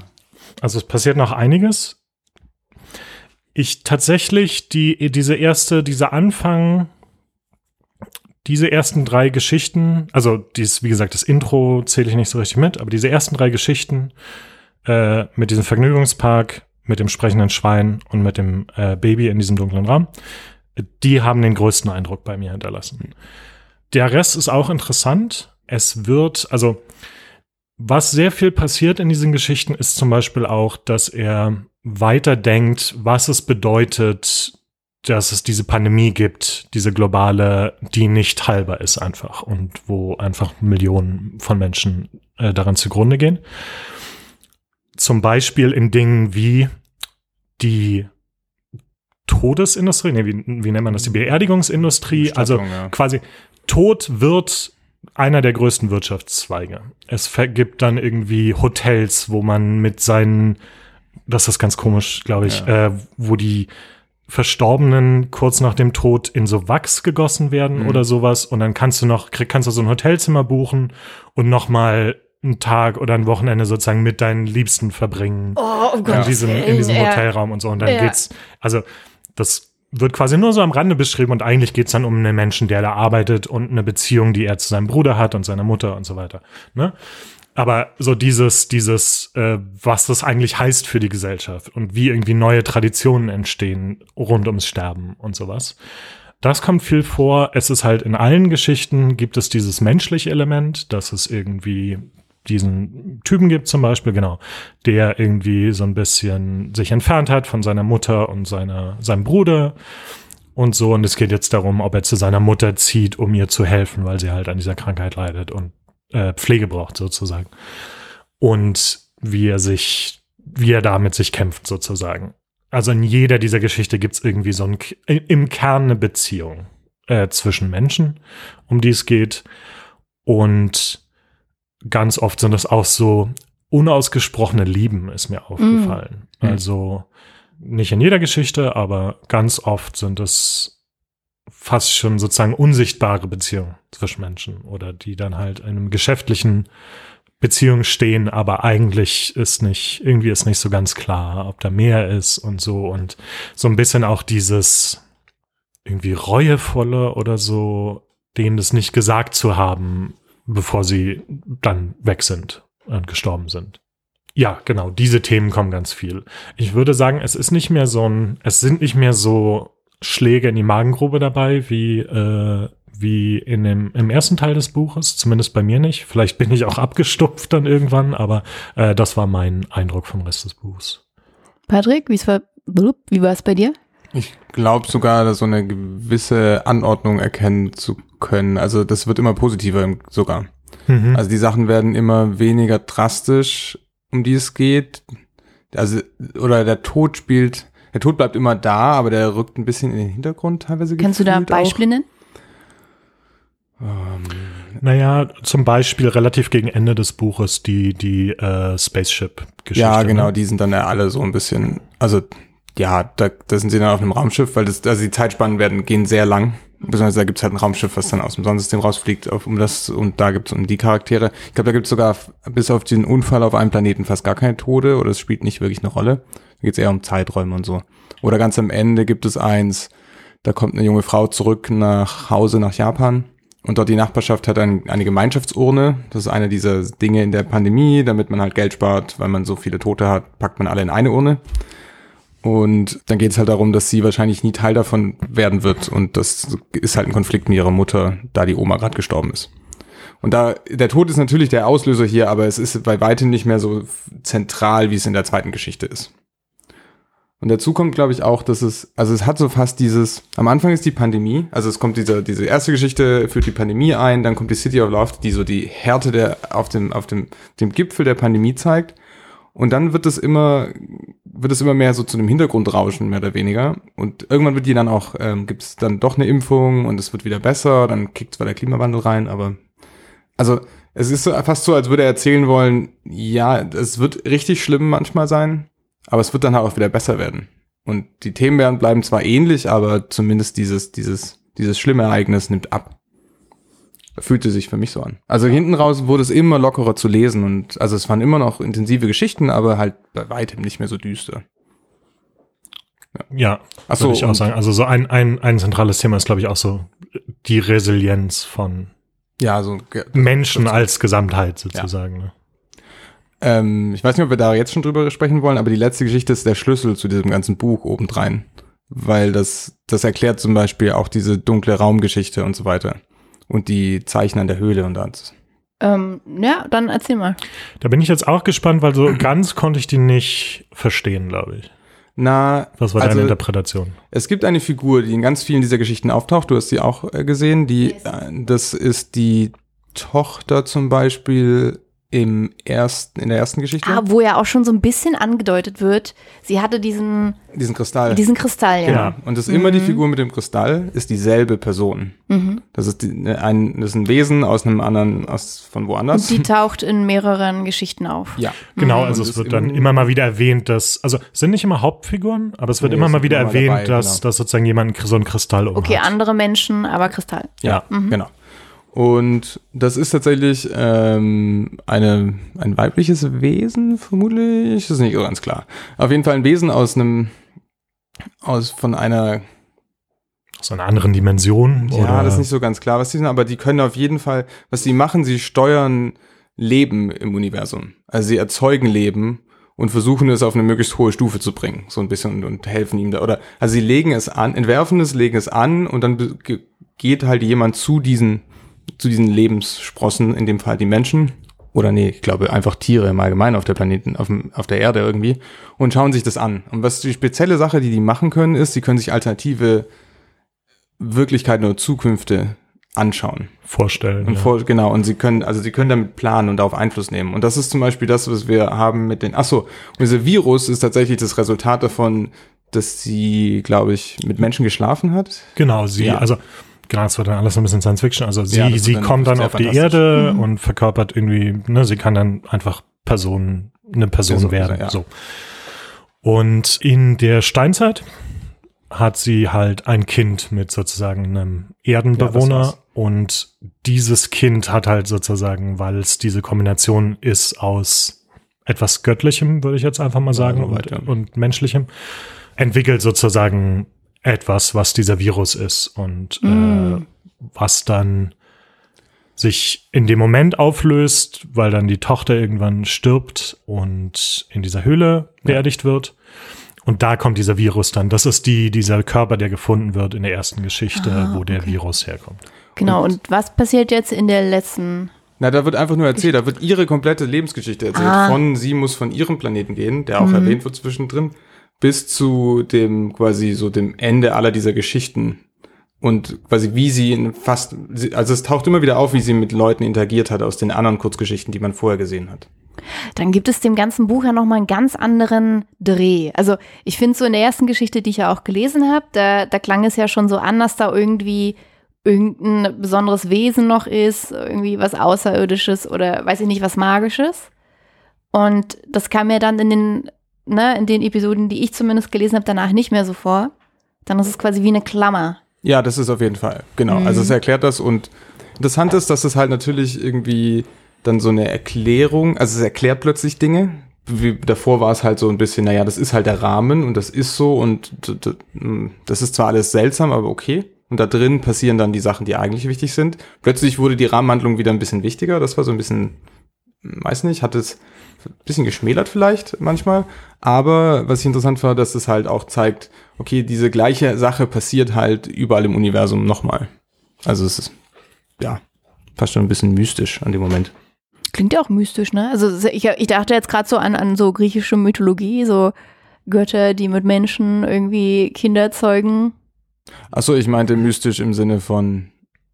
Also es passiert noch einiges. Ich tatsächlich die diese erste dieser Anfang diese ersten drei Geschichten, also dies wie gesagt das Intro zähle ich nicht so richtig mit, aber diese ersten drei Geschichten äh, mit diesem Vergnügungspark, mit dem sprechenden Schwein und mit dem äh, Baby in diesem dunklen Raum, die haben den größten Eindruck bei mir hinterlassen. Der Rest ist auch interessant. Es wird, also was sehr viel passiert in diesen Geschichten ist zum Beispiel auch, dass er weiterdenkt, was es bedeutet, dass es diese Pandemie gibt, diese globale, die nicht heilbar ist einfach und wo einfach Millionen von Menschen äh, daran zugrunde gehen. Zum Beispiel in Dingen wie die Todesindustrie, nee, wie, wie nennt man das, die Beerdigungsindustrie, also Bestattung, ja. quasi Tod wird einer der größten Wirtschaftszweige. Es gibt dann irgendwie Hotels, wo man mit seinen, das ist ganz komisch, glaube ich, äh, wo die Verstorbenen kurz nach dem Tod in so Wachs gegossen werden Mhm. oder sowas und dann kannst du noch, krieg, kannst du so ein Hotelzimmer buchen und noch mal einen Tag oder ein Wochenende sozusagen mit deinen Liebsten verbringen. Oh, um in Gottes diesem, in diesem ja. Hotelraum und so. Und dann Ja. geht's, also das wird quasi nur so am Rande beschrieben und eigentlich geht's dann um einen Menschen, der da arbeitet und eine Beziehung, die er zu seinem Bruder hat und seiner Mutter und so weiter. Ne? Aber so dieses, dieses, äh, was das eigentlich heißt für die Gesellschaft und wie irgendwie neue Traditionen entstehen rund ums Sterben und sowas. Das kommt viel vor. Es ist halt in allen Geschichten gibt es dieses menschliche Element, dass es irgendwie diesen Typen gibt zum Beispiel, genau, der irgendwie so ein bisschen sich entfernt hat von seiner Mutter und seiner, seinem Bruder und so. Und es geht jetzt darum, ob er zu seiner Mutter zieht, um ihr zu helfen, weil sie halt an dieser Krankheit leidet und äh, Pflege braucht sozusagen. Und wie er sich, wie er da mit sich kämpft sozusagen. Also in jeder dieser Geschichte gibt es irgendwie so ein, im Kern eine Beziehung äh, zwischen Menschen, um die es geht. Und ganz oft sind es auch so unausgesprochene Lieben, ist mir aufgefallen. Mhm. Also nicht in jeder Geschichte, aber ganz oft sind es fast schon sozusagen unsichtbare Beziehungen zwischen Menschen oder die dann halt in einem geschäftlichen Beziehung stehen, aber eigentlich ist nicht, irgendwie ist nicht so ganz klar, ob da mehr ist und so und so ein bisschen auch dieses irgendwie reuevolle oder so, denen das nicht gesagt zu haben, bevor sie dann weg sind und gestorben sind. Ja, genau, diese Themen kommen ganz viel. Ich würde sagen, es ist nicht mehr so ein, es sind nicht mehr so Schläge in die Magengrube dabei, wie, äh, wie in dem, im ersten Teil des Buches, zumindest bei mir nicht. Vielleicht bin ich auch abgestumpft dann irgendwann, aber äh, das war mein Eindruck vom Rest des Buchs. Patrick, wie's war, wie war es bei dir? Ich glaube sogar, dass so eine gewisse Anordnung erkennen zu können. Also das wird immer positiver sogar. Mhm. Also die Sachen werden immer weniger drastisch, um die es geht. Also, oder der Tod spielt, der Tod bleibt immer da, aber der rückt ein bisschen in den Hintergrund teilweise. Kannst du da. Beispiele nennen? Ähm, Naja, zum Beispiel relativ gegen Ende des Buches die, die äh, Spaceship-Geschichte. ja, genau, Ne? die sind dann ja alle so ein bisschen, also ja, da, da sind sie dann auf einem Raumschiff, weil das, also die Zeitspannen werden, gehen sehr lang. Besonders da gibt's halt ein Raumschiff, was dann aus dem Sonnensystem rausfliegt, auf, um das, und da gibt's um die Charaktere. Ich glaube, da gibt's sogar bis auf den Unfall auf einem Planeten fast gar keine Tode oder es spielt nicht wirklich eine Rolle. Da geht's eher um Zeiträume und so. Oder ganz am Ende gibt es eins, da kommt eine junge Frau zurück nach Hause nach Japan und dort die Nachbarschaft hat ein, eine Gemeinschaftsurne. Das ist eine dieser Dinge in der Pandemie, damit man halt Geld spart, weil man so viele Tote hat, packt man alle in eine Urne. Und dann geht es halt darum, dass sie wahrscheinlich nie Teil davon werden wird. Und das ist halt ein Konflikt mit ihrer Mutter, da die Oma gerade gestorben ist. Und da, der Tod ist natürlich der Auslöser hier, aber es ist bei weitem nicht mehr so zentral, wie es in der zweiten Geschichte ist. Und dazu kommt, glaube ich, auch, dass es, also es hat so fast dieses, am Anfang ist die Pandemie, also es kommt diese, diese erste Geschichte, führt die Pandemie ein, dann kommt die City of Love, die so die Härte der, auf dem, auf dem, dem Gipfel der Pandemie zeigt. Und dann wird es immer, wird es immer mehr so zu einem Hintergrundrauschen, mehr oder weniger. Und irgendwann wird die dann auch, ähm, gibt es dann doch eine Impfung und es wird wieder besser, dann kickt zwar der Klimawandel rein, aber also es ist fast so, als würde er erzählen wollen, ja, es wird richtig schlimm manchmal sein, aber es wird dann auch wieder besser werden. Und die Themen werden bleiben zwar ähnlich, aber zumindest dieses, dieses, dieses schlimme Ereignis nimmt ab. Fühlte sich für mich so an. Also hinten raus wurde es immer lockerer zu lesen und also es waren immer noch intensive Geschichten, aber halt bei weitem nicht mehr so düster. Ja, Ach würde ich auch sagen. Also so ein, ein, ein zentrales Thema ist, glaube ich, auch so die Resilienz von Ja, so Menschen als Gesamtheit sozusagen. Ne? Ähm, ich weiß nicht, ob wir da jetzt schon drüber sprechen wollen, aber die letzte Geschichte ist der Schlüssel zu diesem ganzen Buch obendrein. Weil das, das erklärt zum Beispiel auch diese dunkle Raumgeschichte und so weiter. Und die Zeichen an der Höhle und alles. Ähm, ja, dann erzähl mal. Da bin ich jetzt auch gespannt, weil so ganz konnte ich die nicht verstehen, glaube ich. Na, Was war also, deine Interpretation? es gibt eine Figur, die in ganz vielen dieser Geschichten auftaucht. Du hast sie auch äh, gesehen. Die, äh, das ist die Tochter zum Beispiel im ersten, in der ersten Geschichte. Ah, wo ja auch schon so ein bisschen angedeutet wird, sie hatte diesen, diesen Kristall. diesen Kristall, ja. Ja. Und das ist immer die Figur mit dem Kristall, ist dieselbe Person. Mhm. Das ist die, ne, ein, das ist ein Wesen aus einem anderen, aus von woanders. Und die taucht in mehreren Geschichten auf. ja. Genau, Und also es wird dann immer- mal wieder erwähnt, dass, also es sind nicht immer Hauptfiguren, aber es wird Nee, immer mal wieder immer erwähnt, dabei, dass, genau. dass sozusagen jemand so einen Kristall um Okay, andere Menschen, aber Kristall. Ja, genau. Und das ist tatsächlich ähm, eine, ein weibliches Wesen, vermutlich. Das ist nicht so ganz klar. Auf jeden Fall ein Wesen aus einem, aus von einer Aus einer anderen Dimension? Ja, oder? das ist nicht so ganz klar, was die sind, aber die können auf jeden Fall, was sie machen, sie steuern Leben im Universum. Also sie erzeugen Leben und versuchen es auf eine möglichst hohe Stufe zu bringen, so ein bisschen und, und helfen ihm da. Oder also sie legen es an, entwerfen es, legen es an und dann geht halt jemand zu diesen, zu diesen Lebenssprossen, in dem Fall die Menschen. Oder nee, ich glaube einfach Tiere im Allgemeinen auf der Planeten, auf, dem, auf der Erde irgendwie und schauen sich das an. Und was die spezielle Sache, die die machen können, ist, sie können sich alternative Wirklichkeiten oder Zukünfte anschauen. vorstellen. Und ja. vor, genau, und sie können, also sie können damit planen und darauf Einfluss nehmen. Und das ist zum Beispiel das, was wir haben mit den, ach so, und dieser Virus ist tatsächlich das Resultat davon, dass sie, glaube ich, mit Menschen geschlafen hat. Genau, sie, Ja. also genau, das wird dann alles so ein bisschen Science Fiction. Also sie, Ja, sie dann kommt dann auf die. Erde und verkörpert irgendwie, ne, sie kann dann einfach Person, eine Person Person, werden. ja. So. Und in der Steinzeit hat sie halt ein Kind mit sozusagen einem Ja, Erdenbewohner war's. und dieses Kind hat halt sozusagen, weil es diese Kombination ist aus etwas Göttlichem, würde ich jetzt einfach mal sagen, ja. und, und Menschlichem, entwickelt sozusagen etwas, was dieser Virus ist und äh, was dann sich in dem Moment auflöst, weil dann die Tochter irgendwann stirbt und in dieser Höhle beerdigt wird. Und da kommt dieser Virus dann. Das ist die, dieser Körper, der gefunden wird in der ersten Geschichte, Ah, wo der okay. Virus herkommt. Genau, und was passiert jetzt in der letzten? Na, da wird einfach nur erzählt, da wird ihre komplette Lebensgeschichte erzählt. Ah. Von sie muss von ihrem Planeten gehen, der auch erwähnt wird zwischendrin, bis zu dem quasi so dem Ende aller dieser Geschichten. Und quasi wie sie in fast, also es taucht immer wieder auf, wie sie mit Leuten interagiert hat aus den anderen Kurzgeschichten, die man vorher gesehen hat. Dann gibt es dem ganzen Buch ja nochmal einen ganz anderen Dreh. Also ich finde so in der ersten Geschichte, die ich ja auch gelesen habe, da, da klang es ja schon so an, dass da irgendwie irgendein besonderes Wesen noch ist, irgendwie was Außerirdisches oder weiß ich nicht, was Magisches. Und das kam mir dann in den, ne, in den Episoden, die ich zumindest gelesen habe, danach nicht mehr so vor. Dann ist es quasi wie eine Klammer. Ja, das ist auf jeden Fall. Genau. Also es erklärt das und interessant ist, dass es halt natürlich irgendwie dann so eine Erklärung, also es erklärt plötzlich Dinge. Wie, davor war es halt so ein bisschen, naja, das ist halt der Rahmen und das ist so und d- d- m, das ist zwar alles seltsam, aber okay. Und da drin passieren dann die Sachen, die eigentlich wichtig sind. Plötzlich wurde die Rahmenhandlung wieder ein bisschen wichtiger. Das war so ein bisschen, hm, weiß nicht, hat es bisschen geschmälert vielleicht manchmal. Aber was ich interessant war, dass es halt auch zeigt, okay, diese gleiche Sache passiert halt überall im Universum nochmal. Also es ist, ja, fast schon ein bisschen mystisch an dem Moment. Klingt ja auch mystisch, ne? Also ich, ich dachte jetzt gerade so an, an so griechische Mythologie, so Götter, die mit Menschen irgendwie Kinder zeugen. Achso, ich meinte mystisch im Sinne von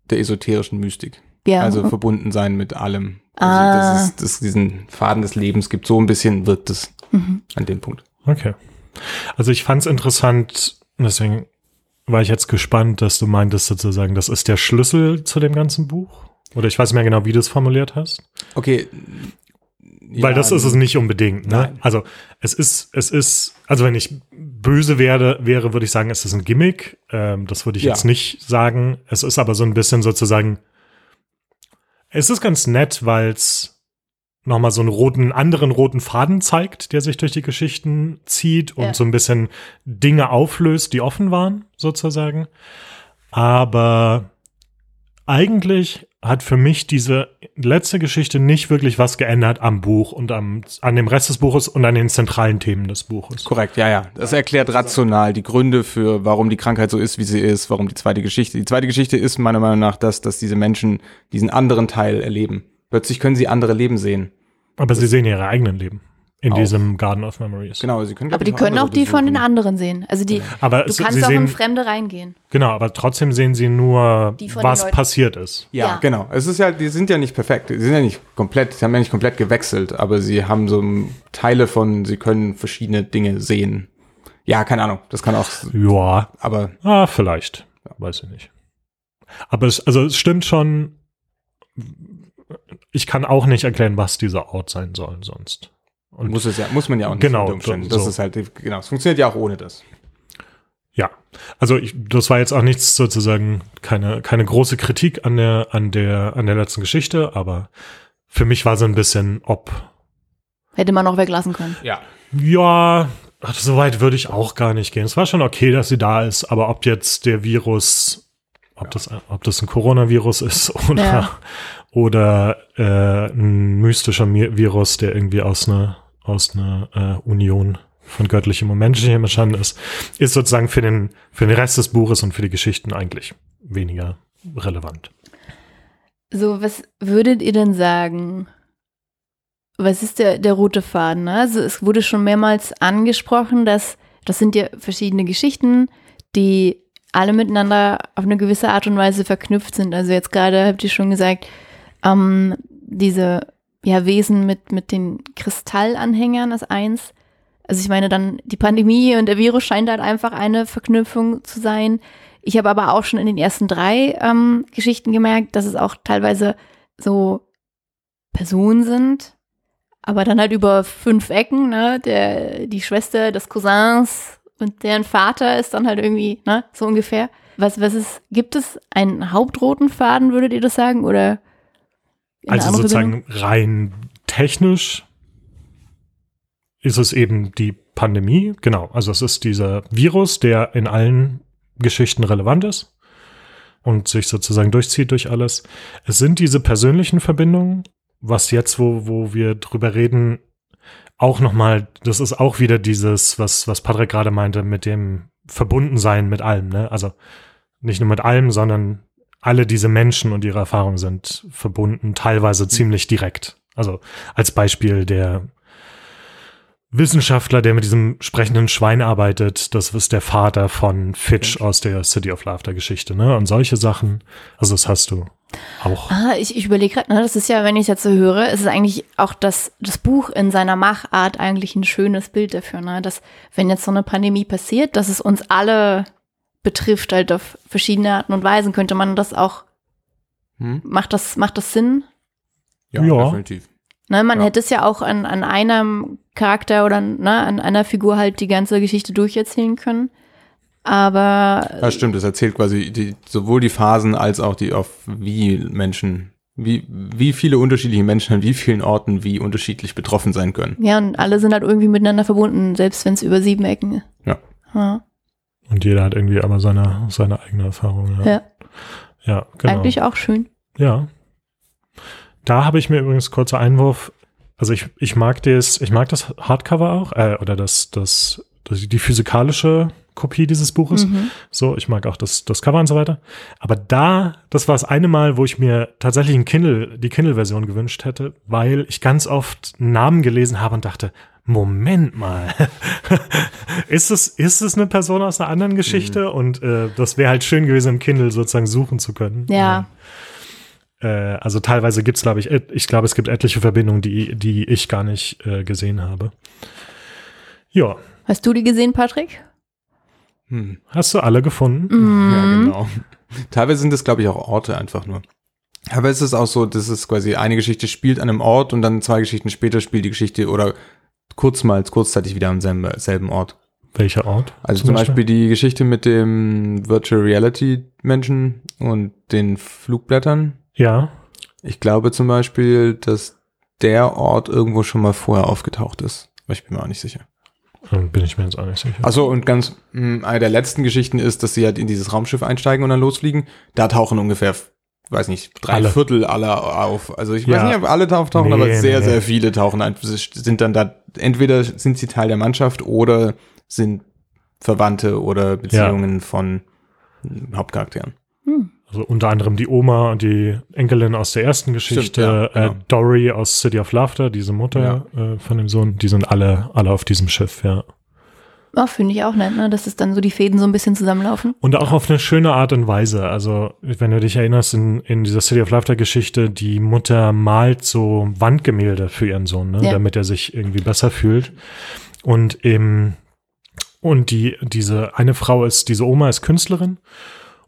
der esoterischen Mystik. Ja. Also verbunden sein mit allem. Also Ah. das ist, das diesen Faden des Lebens gibt. So ein bisschen wirkt es Mhm. an dem Punkt. Okay. Also ich fand es interessant, deswegen war ich jetzt gespannt, dass du meintest sozusagen, das ist der Schlüssel zu dem ganzen Buch. Oder ich weiß nicht mehr genau, wie du es formuliert hast. Okay. Weil Ja, das ist es nicht unbedingt. Ne? Nein. Also es ist, es ist, also wenn ich böse wäre, wäre, würde ich sagen, es ist ein Gimmick. Ähm, das würde ich Ja. jetzt nicht sagen. Es ist aber so ein bisschen sozusagen, es ist ganz nett, weil es nochmal so einen roten, anderen roten Faden zeigt, der sich durch die Geschichten zieht und Ja. so ein bisschen Dinge auflöst, die offen waren, sozusagen. Aber eigentlich hat für mich diese letzte Geschichte nicht wirklich was geändert am Buch und am, an dem Rest des Buches und an den zentralen Themen des Buches. Korrekt, ja, ja. Das erklärt rational die Gründe für, warum die Krankheit so ist, wie sie ist, warum die zweite Geschichte. Die zweite Geschichte ist meiner Meinung nach das, dass diese Menschen diesen anderen Teil erleben. Plötzlich können sie andere Leben sehen. Aber sie sehen ihre eigenen Leben in diesem Garden of Memories. Genau, sie können Aber die können auch die von den besuchen. anderen sehen. Also die, Aber du es, kannst sie auch in sehen, Fremde reingehen. genau, aber trotzdem sehen sie nur, was passiert ist. Ja, Ja. genau. Es ist ja, die sind ja nicht perfekt. Die sind ja nicht komplett, sie haben ja nicht komplett gewechselt, aber sie haben so Teile von, sie können verschiedene Dinge sehen. Ja, keine Ahnung. Das kann auch, Ja, aber ah, vielleicht. Weiß ich nicht. Aber es, also es stimmt schon, ich kann auch nicht erklären, was dieser Ort sein soll sonst. Und muss es ja, muss man ja auch nicht Genau, Umständen. so- Das so. ist halt, genau. Es funktioniert ja auch ohne das. Ja, also ich, das war jetzt auch nichts sozusagen keine keine große Kritik an der an der an der letzten Geschichte, aber für mich war so ein bisschen ob Hätte man noch weglassen können. Ja. ja, ach, so weit würde ich auch gar nicht gehen. Es war schon okay, dass sie da ist, aber ob jetzt der Virus, ob das ob das ein Coronavirus ist oder Ja. oder äh, ein mystischer Virus, der irgendwie aus einer aus einer äh, Union von göttlichem und menschlichem entstanden ist, ist sozusagen für den für den Rest des Buches und für die Geschichten eigentlich weniger relevant. So, was würdet ihr denn sagen? Was ist der, der rote Faden? Ne? Also es wurde schon mehrmals angesprochen, dass das sind ja verschiedene Geschichten, die alle miteinander auf eine gewisse Art und Weise verknüpft sind. Also jetzt gerade habt ihr schon gesagt, ähm, diese ja, Wesen mit, mit den Kristallanhängern ist eins. Also ich meine dann, die Pandemie und der Virus scheint halt einfach eine Verknüpfung zu sein. Ich habe aber auch schon in den ersten drei ähm, Geschichten gemerkt, dass es auch teilweise so Personen sind, aber dann halt über fünf Ecken, ne? Der, die Schwester des Cousins und deren Vater ist dann halt irgendwie, ne, so ungefähr. Was, was ist, gibt es einen hauptroten Faden, würdet ihr das sagen? Oder Also sozusagen Verbindung? rein technisch ist es eben die Pandemie, genau. Also es ist dieser Virus, der in allen Geschichten relevant ist und sich sozusagen durchzieht durch alles. Es sind diese persönlichen Verbindungen, was jetzt, wo, wo wir drüber reden, auch nochmal, das ist auch wieder dieses, was, was Patrick gerade meinte, mit dem Verbundensein mit allem, ne? Also nicht nur mit allem, sondern alle diese Menschen und ihre Erfahrungen sind verbunden, teilweise ziemlich direkt. Also als Beispiel der Wissenschaftler, der mit diesem sprechenden Schwein arbeitet, das ist der Vater von Fitch aus der City of Laughter Geschichte, ne? Und solche Sachen. Also das hast du auch. Ah, ich, ich überlege gerade, ne, das ist ja, wenn ich es jetzt so höre, ist es eigentlich auch das, das Buch in seiner Machart eigentlich ein schönes Bild dafür, ne? Dass, wenn jetzt so eine Pandemie passiert, dass es uns alle betrifft, halt auf verschiedene Arten und Weisen, könnte man das auch, Hm? macht das, macht das Sinn? Ja, Ja. definitiv. Ne, man Ja. hätte es ja auch an, an einem Charakter oder ne, an einer Figur halt die ganze Geschichte durcherzählen können. Aber Ja, stimmt. Es erzählt quasi die, sowohl die Phasen als auch die auf wie Menschen, wie, wie viele unterschiedliche Menschen an wie vielen Orten wie unterschiedlich betroffen sein können. ja, und alle sind halt irgendwie miteinander verbunden, selbst wenn es über sieben Ecken ist. Ja. Ja, Und jeder hat irgendwie aber seine, seine eigene Erfahrung. Ja, ja. ja genau. eigentlich auch schön. Ja. Da habe ich mir übrigens kurzer Einwurf. Also ich, ich mag das, ich mag das Hardcover auch, äh, oder das, das, das, die physikalische Kopie dieses Buches. Mhm. So, ich mag auch das, das Cover und so weiter. Aber da, das war das eine Mal, wo ich mir tatsächlich ein Kindle, die Kindle-Version gewünscht hätte, weil ich ganz oft Namen gelesen habe und dachte, Moment mal, ist es, ist es eine Person aus einer anderen Geschichte? Und äh, das wäre halt schön gewesen, im Kindle sozusagen suchen zu können. Ja. Äh, also teilweise gibt's, glaube ich, ich glaube, es gibt etliche Verbindungen, die, die ich gar nicht äh, gesehen habe. Ja, Hast du die gesehen, Patrick? Hm. hast du alle gefunden? Ja, Mhm. genau. Teilweise sind es, glaube ich, auch Orte einfach nur. Aber es ist auch so, dass es quasi eine Geschichte spielt an einem Ort und dann zwei Geschichten später spielt die Geschichte oder kurzmals, kurzzeitig wieder am selben, selben Ort. Welcher Ort? Also zum Beispiel die Geschichte mit dem Virtual Reality Menschen und den Flugblättern. Ja, Ich glaube zum Beispiel, dass der Ort irgendwo schon mal vorher aufgetaucht ist. Aber ich bin mir auch nicht sicher. ähm, bin ich mir jetzt auch nicht sicher. Achso, und ganz, mh, eine der letzten Geschichten ist, dass sie halt in dieses Raumschiff einsteigen und dann losfliegen. Da tauchen ungefähr, weiß nicht, drei Alle. Viertel aller auf. Also ich weiß Ja. nicht, ob alle auftauchen, Nee, aber sehr, nee. sehr viele tauchen ein, sind dann da, entweder sind sie Teil der Mannschaft oder sind Verwandte oder Beziehungen von mh, Hauptcharakteren. Hm. Also unter anderem die Oma und die Enkelin aus der ersten Geschichte, ja, genau. äh, Dory aus City of Laughter, diese Mutter äh, von dem Sohn, die sind alle, alle auf diesem Schiff, ja. Oh, Finde ich auch nett, ne? dass es dann so die Fäden so ein bisschen zusammenlaufen. Und auch auf eine schöne Art und Weise. Also, wenn du dich erinnerst, in, in dieser City of Laughter Geschichte, die Mutter malt so Wandgemälde für ihren Sohn, ne? Ja. damit er sich irgendwie besser fühlt. Und im, und die, diese eine Frau ist, diese Oma ist Künstlerin.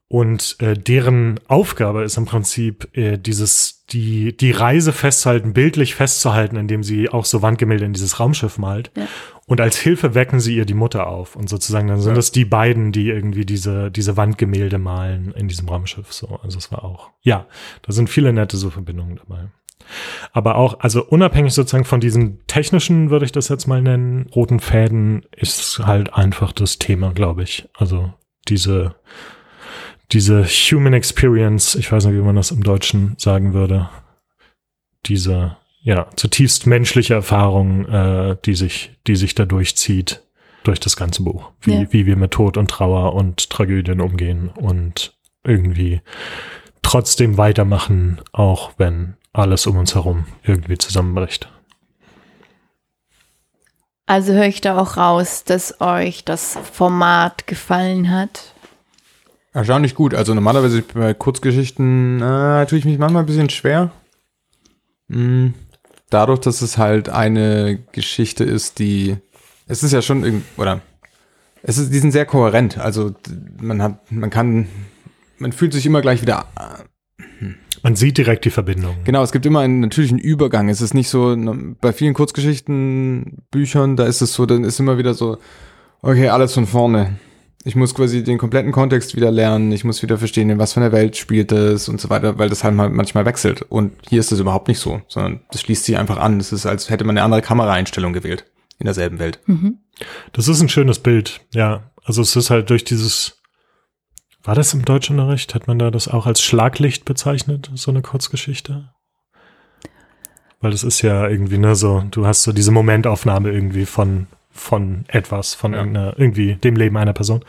Und äh, deren Aufgabe ist im Prinzip äh, dieses, die, die Reise festzuhalten, bildlich festzuhalten, indem sie auch so Wandgemälde in dieses Raumschiff malt. Ja. Und als Hilfe wecken sie ihr die Mutter auf. Und sozusagen dann sind Ja. das die beiden, die irgendwie diese, diese Wandgemälde malen in diesem Raumschiff. So, also es war auch, ja, da sind viele nette so Verbindungen dabei. Aber auch, also unabhängig sozusagen von diesen technischen, würde ich das jetzt mal nennen, roten Fäden, ist halt einfach das Thema, glaube ich. Also diese, diese Human Experience, ich weiß nicht, wie man das im Deutschen sagen würde, diese, ja, zutiefst menschliche Erfahrung, äh, die sich, die sich da durchzieht, durch das ganze Buch. Wie, Ja. wie wir mit Tod und Trauer und Tragödien umgehen und irgendwie trotzdem weitermachen, auch wenn alles um uns herum irgendwie zusammenbricht. Also höre ich da auch raus, dass euch das Format gefallen hat. Erstaunlich gut. Also normalerweise bei Kurzgeschichten äh, tue ich mich manchmal ein bisschen schwer. Mm, Dadurch, dass es halt eine Geschichte ist, die es ist ja schon oder es ist, die sind sehr kohärent. Also man hat, man kann, man fühlt sich immer gleich wieder Man sieht direkt die Verbindung. Genau, es gibt immer einen natürlichen Übergang. Es ist nicht so, ne, bei vielen Kurzgeschichten, Büchern, da ist es so, dann ist immer wieder so, okay, alles von vorne. Ich muss quasi den kompletten Kontext wieder lernen, ich muss wieder verstehen, in was für einer Welt spielt es und so weiter, weil das halt mal manchmal wechselt. Und hier ist das überhaupt nicht so, sondern das schließt sich einfach an. Es ist, als hätte man eine andere Kameraeinstellung gewählt in derselben Welt. Mhm. Das ist ein schönes Bild, ja. Also es ist halt durch dieses, war das im Deutschunterricht? Hat man da das auch als Schlaglicht bezeichnet, so eine Kurzgeschichte? Weil das ist ja irgendwie, ne, so, du hast so diese Momentaufnahme irgendwie von, von etwas, von Ja. irgendeiner, irgendwie dem Leben einer Person.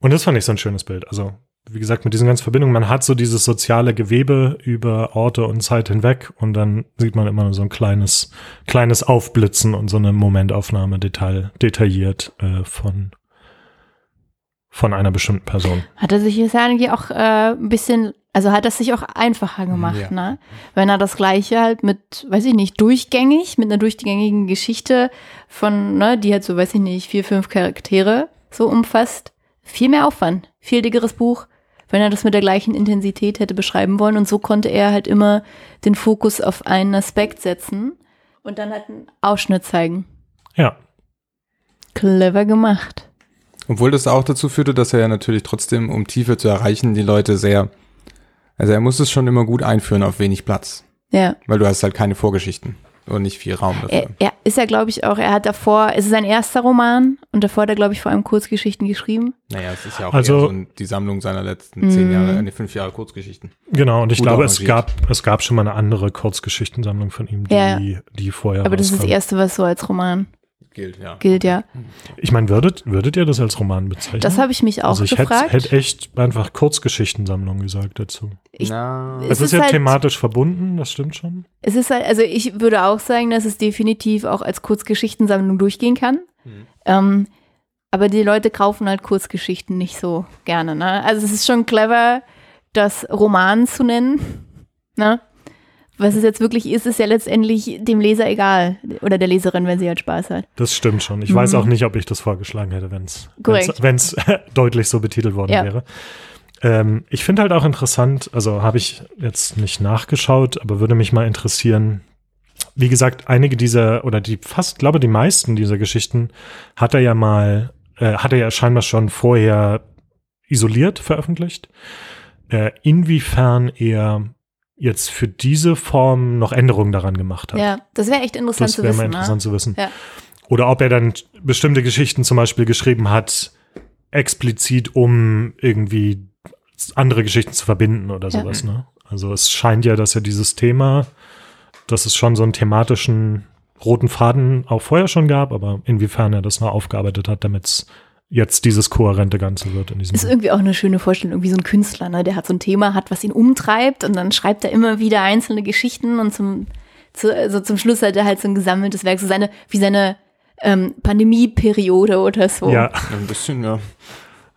Und das fand ich so ein schönes Bild. Also, wie gesagt, mit diesen ganzen Verbindungen, man hat so dieses soziale Gewebe über Orte und Zeit hinweg und dann sieht man immer nur so ein kleines, kleines Aufblitzen und so eine Momentaufnahme detail, detailliert äh, von, von einer bestimmten Person. Hat er sich jetzt eigentlich auch äh, ein bisschen, also hat es sich auch einfacher gemacht, Ja. ne? Wenn er das Gleiche halt mit, weiß ich nicht, durchgängig, mit einer durchgängigen Geschichte von, ne, die halt so, weiß ich nicht, vier, fünf Charaktere so umfasst, viel mehr Aufwand, viel dickeres Buch, wenn er das mit der gleichen Intensität hätte beschreiben wollen. Und so konnte er halt immer den Fokus auf einen Aspekt setzen und dann halt einen Ausschnitt zeigen. Ja, Clever gemacht. Obwohl das auch dazu führte, dass er ja natürlich trotzdem, um Tiefe zu erreichen, die Leute sehr, also er muss es schon immer gut einführen auf wenig Platz, Ja. weil du hast halt keine Vorgeschichten und nicht viel Raum dafür. Er, er ist ja, glaube ich, auch, er hat davor, es ist sein erster Roman und davor hat er, glaube ich, vor allem Kurzgeschichten geschrieben. Naja, es ist ja auch Also- eher so die Sammlung seiner letzten zehn Mhm. Jahre, nee, fünf Jahre Kurzgeschichten. genau. Und ich Gut glaube, es gab, es gab schon mal eine andere Kurzgeschichtensammlung von ihm, die, Ja. die vorher Aber das ist das erste, was so als Roman Gilt, ja. gilt, ja. Ich meine, würdet, würdet ihr das als Roman bezeichnen? Das habe ich mich auch also ich hätte gefragt. hätt echt einfach Kurzgeschichtensammlung gesagt dazu. Ich- Na, Es Es ist, ist ja halt- thematisch verbunden, das stimmt schon. Es ist halt, also ich würde auch sagen, dass es definitiv auch als Kurzgeschichtensammlung durchgehen kann. Mhm. Ähm, aber die Leute kaufen halt Kurzgeschichten nicht so gerne. Ne? Also es ist schon clever, das Roman zu nennen. Ne? Was es jetzt wirklich ist, ist ja letztendlich dem Leser egal. Oder der Leserin, wenn sie halt Spaß hat. Das stimmt schon. Ich weiß Mhm. auch nicht, ob ich das vorgeschlagen hätte, wenn es deutlich so betitelt worden Ja. wäre. Ähm, ich finde halt auch interessant, also habe ich jetzt nicht nachgeschaut, aber würde mich mal interessieren. Wie gesagt, einige dieser oder die fast, glaube die meisten dieser Geschichten hat er ja mal, äh, hat er ja scheinbar schon vorher isoliert veröffentlicht. Äh, inwiefern er jetzt für diese Form noch Änderungen daran gemacht hat. Ja, das wäre echt interessant Das zu wäre wissen. mal interessant zu wissen. Ja. Oder ob er dann bestimmte Geschichten zum Beispiel geschrieben hat, explizit, um irgendwie andere Geschichten zu verbinden oder Ja. sowas. Ne? Also es scheint ja, dass er dieses Thema, dass es schon so einen thematischen roten Faden auch vorher schon gab, aber inwiefern er das noch aufgearbeitet hat, damit es jetzt dieses kohärente Ganze wird in diesem Ist irgendwie auch eine schöne Vorstellung, irgendwie so ein Künstler, ne, der hat so ein Thema, hat, was ihn umtreibt und dann schreibt er immer wieder einzelne Geschichten und zum, zu, also zum Schluss hat er halt so ein gesammeltes Werk, so seine, wie seine ähm, Pandemieperiode oder so. Ja, ein bisschen, ja.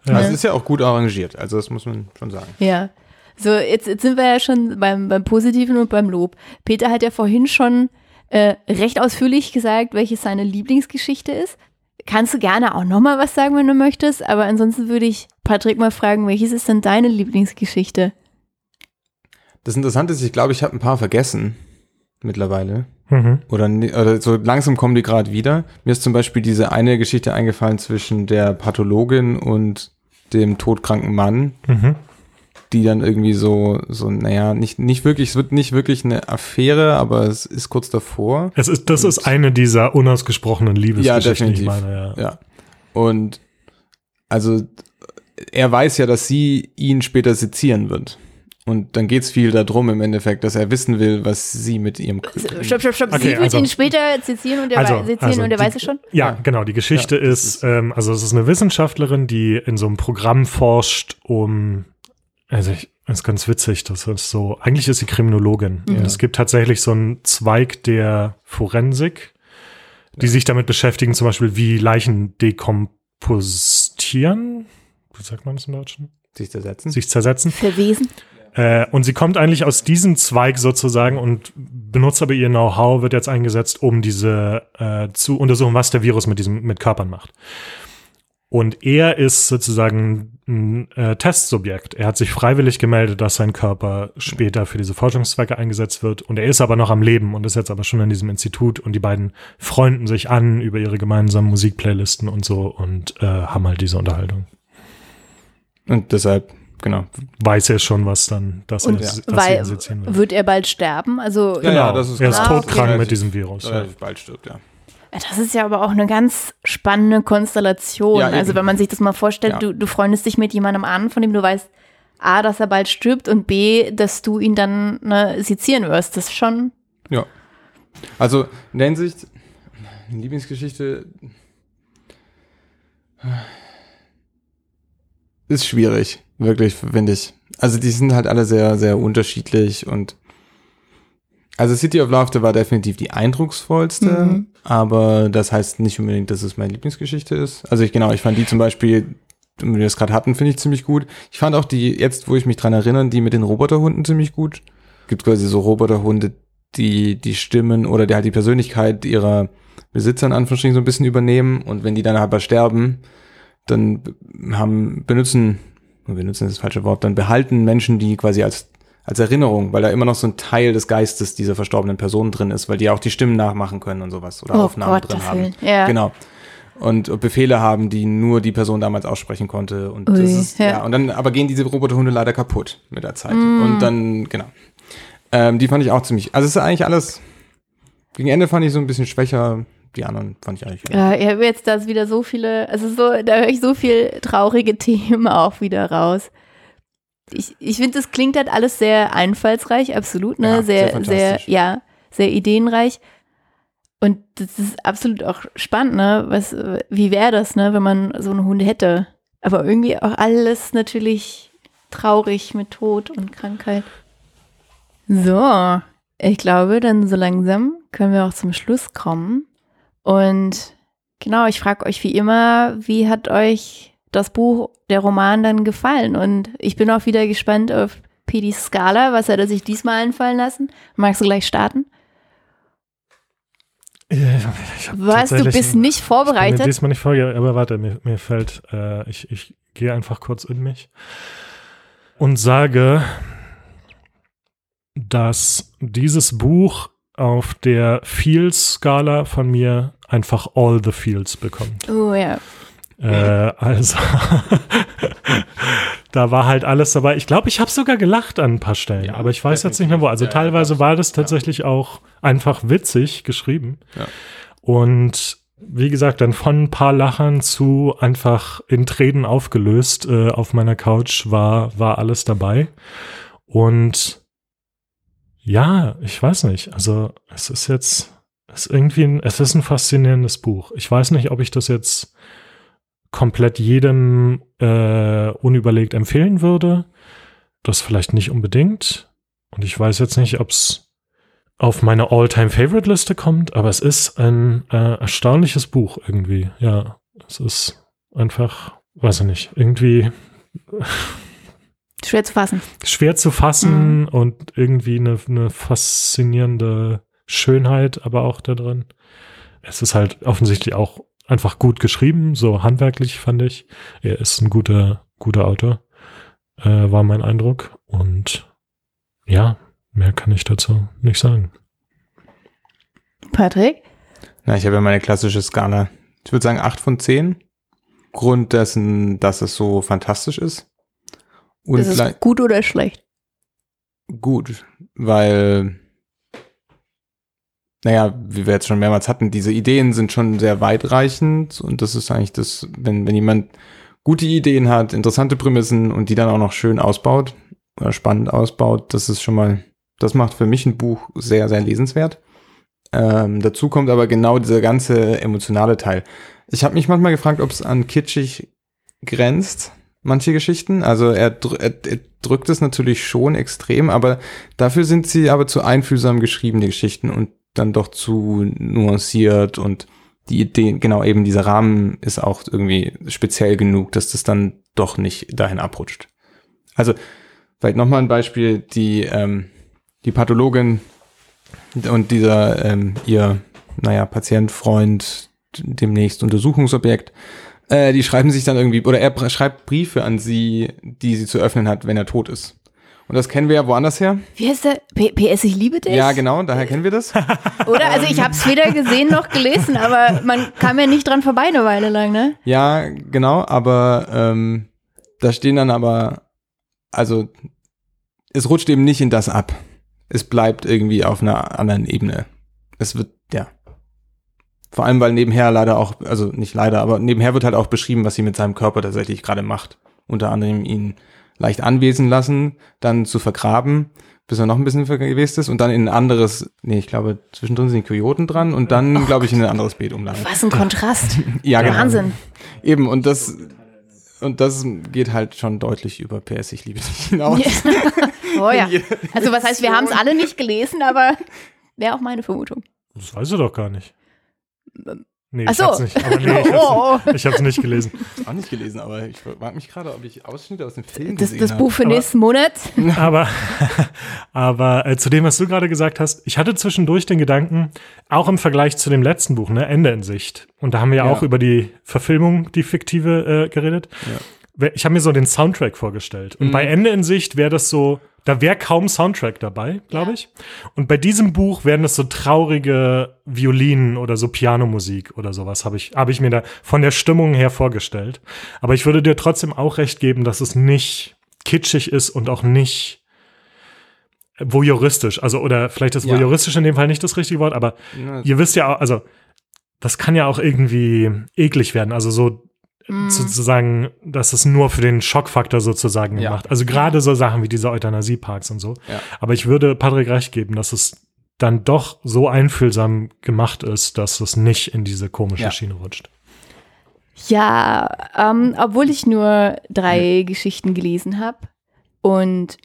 Ja. Also es ist ja auch gut arrangiert, also das muss man schon sagen. Ja. So, jetzt, jetzt sind wir ja schon beim, beim Positiven und beim Lob. Peter hat ja vorhin schon äh, recht ausführlich gesagt, welche seine Lieblingsgeschichte ist. Kannst du gerne auch nochmal was sagen, wenn du möchtest, aber ansonsten würde ich Patrick mal fragen, welches ist denn deine Lieblingsgeschichte? Das Interessante ist, ich glaube, ich habe ein paar vergessen mittlerweile. Mhm. Oder, oder so langsam kommen die gerade wieder. Mir ist zum Beispiel diese eine Geschichte eingefallen zwischen der Pathologin und dem todkranken Mann, Mhm. Die dann irgendwie so, so, naja, nicht, nicht wirklich, es wird nicht wirklich eine Affäre, aber es ist kurz davor. Es ist, das ist eine dieser unausgesprochenen Liebesgeschichten, die ich definitiv. meine, ja. Ja. Und also er weiß ja, dass sie ihn später sezieren wird. Und dann geht's viel darum im Endeffekt, dass er wissen will, was sie mit ihrem Stopp, stopp, stopp. Okay, Sie wird also- ihn später zitieren und er, Also- wei- sezieren also und er die- weiß es schon? Ja, Ja. genau. Die Geschichte Ja, ist, ist- ähm, also es ist eine Wissenschaftlerin, die in so einem Programm forscht, um, also ich, das ist ganz witzig, das ist so, eigentlich ist sie Kriminologin. Und es gibt tatsächlich so einen Zweig der Forensik, die sich damit beschäftigen, zum Beispiel, wie Leichen dekompostieren. Wie sagt man das im Deutschen? sich zersetzen. Sich zersetzen. Verwesen? Äh, und sie kommt eigentlich aus diesem Zweig sozusagen und benutzt aber ihr Know-how, wird jetzt eingesetzt, um diese äh, zu untersuchen, was der Virus mit diesem mit Körpern macht. Und er ist sozusagen ein äh, Testsubjekt. Er hat sich freiwillig gemeldet, dass sein Körper später für diese Forschungszwecke eingesetzt wird. Und er ist aber noch am Leben und ist jetzt aber schon in diesem Institut. Und die beiden freunden sich an über ihre gemeinsamen Musikplaylisten und so und äh, haben halt diese Unterhaltung. Und deshalb, genau. Weiß er schon, was dann, dass Und er, dass weil, er wird. wird er bald sterben? Also, Ja, ja, das ist er ist klar. Todkrank okay. mit diesem Virus. Ja. Bald stirbt, ja. Das ist ja aber auch eine ganz spannende Konstellation. Ja, also, wenn man sich das mal vorstellt, Ja. du, du freundest dich mit jemandem an, von dem du weißt, A, dass er bald stirbt und B, dass du ihn dann ne, sezieren wirst. Das ist schon. Ja. Also in der Hinsicht, Lieblingsgeschichte ist schwierig, wirklich, finde ich. Also die sind halt alle sehr, sehr unterschiedlich und also City of Laughter war definitiv die eindrucksvollste, Mhm. Aber das heißt nicht unbedingt, dass es meine Lieblingsgeschichte ist. Also ich genau, ich fand die zum Beispiel, wenn wir das gerade hatten, finde ich ziemlich gut. Ich fand auch die, jetzt wo ich mich dran erinnere, die mit den Roboterhunden ziemlich gut. Gibt quasi so Roboterhunde, die die Stimmen oder die halt die Persönlichkeit ihrer Besitzer in Anführungsstrichen so ein bisschen übernehmen und wenn die dann aber sterben, dann haben, benutzen, benutzen ist das falsche Wort, dann behalten Menschen die quasi als, als Erinnerung, weil da immer noch so ein Teil des Geistes dieser verstorbenen Person drin ist, weil die auch die Stimmen nachmachen können und sowas oder Oh Aufnahmen Gott, drin das haben. Ja. Genau. Und Befehle haben, die nur die Person damals aussprechen konnte. Und Ui, das ist, ja. ja. Und dann, aber gehen diese Roboterhunde leider kaputt mit der Zeit. Mm. Und dann, genau. Ähm, die fand ich auch ziemlich, also es ist eigentlich alles, gegen Ende fand ich so ein bisschen schwächer. Die anderen fand ich eigentlich. Ja, ich habe jetzt da wieder so viele, also so, da höre ich so viel traurige Themen auch wieder raus. Ich, ich finde, das klingt halt alles sehr einfallsreich, absolut, ne? Ja, sehr sehr, sehr, ja, sehr ideenreich. Und das ist absolut auch spannend, ne? Was, wie wäre das, ne, wenn man so einen Hund hätte? Aber irgendwie auch alles natürlich traurig mit Tod und Krankheit. So, ich glaube, dann so langsam können wir auch zum Schluss kommen. Und genau, ich frage euch wie immer, wie hat euch das Buch, der Roman dann gefallen? Und ich bin auch wieder gespannt auf Pedis Skala. Was hat er sich diesmal einfallen lassen? Magst du gleich starten? Ich hab Was, du bist nicht Ich bin vorbereitet? diesmal nicht vorbereitet, aber warte, mir, mir fällt, äh, ich, ich gehe einfach kurz in mich und sage, dass dieses Buch auf der Feels-Skala von mir einfach all the feels bekommt. Oh ja. Äh, also, da war halt alles dabei. Ich glaube, ich habe sogar gelacht an ein paar Stellen, Ja, aber ich weiß jetzt nicht mehr wo. Also. Ja, ja, teilweise das- war das tatsächlich auch einfach witzig geschrieben. Ja. Und wie gesagt, dann von ein paar Lachern zu einfach in Tränen aufgelöst äh, auf meiner Couch war, war alles dabei. Und ja, ich weiß nicht. Also es ist jetzt, es ist irgendwie, ein, es ist ein faszinierendes Buch. Ich weiß nicht, ob ich das jetzt komplett jedem äh, unüberlegt empfehlen würde. Das vielleicht nicht unbedingt. Und ich weiß jetzt nicht, ob es auf meine All-Time-Favorite-Liste kommt, aber es ist ein äh, erstaunliches Buch irgendwie. Ja, es ist einfach, weiß ich nicht, irgendwie Schwer zu fassen. schwer zu fassen und irgendwie eine, eine faszinierende Schönheit aber auch da drin. Es ist halt offensichtlich auch einfach gut geschrieben, so handwerklich fand ich. Er ist ein guter, guter Autor, äh, war mein Eindruck. Und ja, mehr kann ich dazu nicht sagen. Patrick? Na, ich habe ja meine klassische Skala. Ich würde sagen 8 von 10. Grund dessen, dass es so fantastisch ist. Und ist es gut oder schlecht? Gut, weil, naja, wie wir jetzt schon mehrmals hatten, diese Ideen sind schon sehr weitreichend und das ist eigentlich das, wenn, wenn jemand gute Ideen hat, interessante Prämissen und die dann auch noch schön ausbaut oder spannend ausbaut, das ist schon mal, das macht für mich ein Buch sehr, sehr lesenswert. Ähm, dazu kommt aber genau dieser ganze emotionale Teil. Ich habe mich manchmal gefragt, ob es an kitschig grenzt, manche Geschichten. Also er, er, er, drückt es natürlich schon extrem, aber dafür sind sie aber zu einfühlsam geschrieben, die Geschichten, und dann doch zu nuanciert und die Idee, genau eben dieser Rahmen ist auch irgendwie speziell genug, dass das dann doch nicht dahin abrutscht. Also, vielleicht nochmal ein Beispiel, die, ähm, die Pathologin und dieser, ähm, ihr, naja, Patient, Freund, demnächst Untersuchungsobjekt, äh, die schreiben sich dann irgendwie, oder er schreibt Briefe an sie, die sie zu öffnen hat, wenn er tot ist. Und das kennen wir ja woanders her. Wie heißt der? P PS, ich liebe dich? Ja, genau, daher kennen wir das. Oder? Also ich habe es weder gesehen noch gelesen, aber man kam ja nicht dran vorbei eine Weile lang, ne? Ja, genau, aber ähm, da stehen dann aber, also es rutscht eben nicht in das ab. Es bleibt irgendwie auf einer anderen Ebene. Es wird, ja. Vor allem, weil nebenher leider auch, also nicht leider, aber nebenher wird halt auch beschrieben, was sie mit seinem Körper tatsächlich gerade macht. Unter anderem ihn leicht anwesen lassen, dann zu vergraben, bis er noch ein bisschen verwest ist und dann in ein anderes, nee, ich glaube, zwischendrin sind die Kojoten dran und dann, oh glaube ich, in ein anderes Beet umlagern. Was ein Kontrast. ja, genau. Wahnsinn. Eben, und das, und das geht halt schon deutlich über PS, ich liebe dich hinaus. oh ja. Also was heißt, wir haben es alle nicht gelesen, aber wäre auch meine Vermutung. Das weiß er doch gar nicht. Nee, Ach ich so. hab's nicht. Aber nee, ich, Oh, hab's, ich hab's nicht gelesen. auch nicht gelesen, aber ich frage mich gerade, ob ich Ausschnitte aus dem Film Das, gesehen das. Buch für Aber- nächsten Monat. Aber, aber äh, zu dem, was du gerade gesagt hast, ich hatte zwischendurch den Gedanken, auch im Vergleich zu dem letzten Buch, ne, Ende in Sicht. Und da haben wir ja, Ja. auch über die Verfilmung, die fiktive, äh, geredet. Wer- Ich habe mir so den Soundtrack vorgestellt. Und Mhm. bei Ende in Sicht wäre das so, da wäre kaum Soundtrack dabei, glaube Ja. ich. Und bei diesem Buch wären das so traurige Violinen oder so Pianomusik oder sowas, habe ich, hab ich mir da von der Stimmung her vorgestellt. Aber ich würde dir trotzdem auch recht geben, dass es nicht kitschig ist und auch nicht voyeuristisch. Also, oder vielleicht ist Ja. voyeuristisch in dem Fall nicht das richtige Wort, aber Na, ihr wisst ja auch, also, das kann ja auch irgendwie eklig werden. Also so Mm. sozusagen, dass es nur für den Schockfaktor sozusagen Ja. gemacht. Also gerade so Sachen wie diese Euthanasieparks und so. Ja. Aber ich würde Patrick recht geben, dass es dann doch so einfühlsam gemacht ist, dass es nicht in diese komische Ja. Schiene rutscht. Ja, ähm, obwohl ich nur drei Geschichten gelesen habe und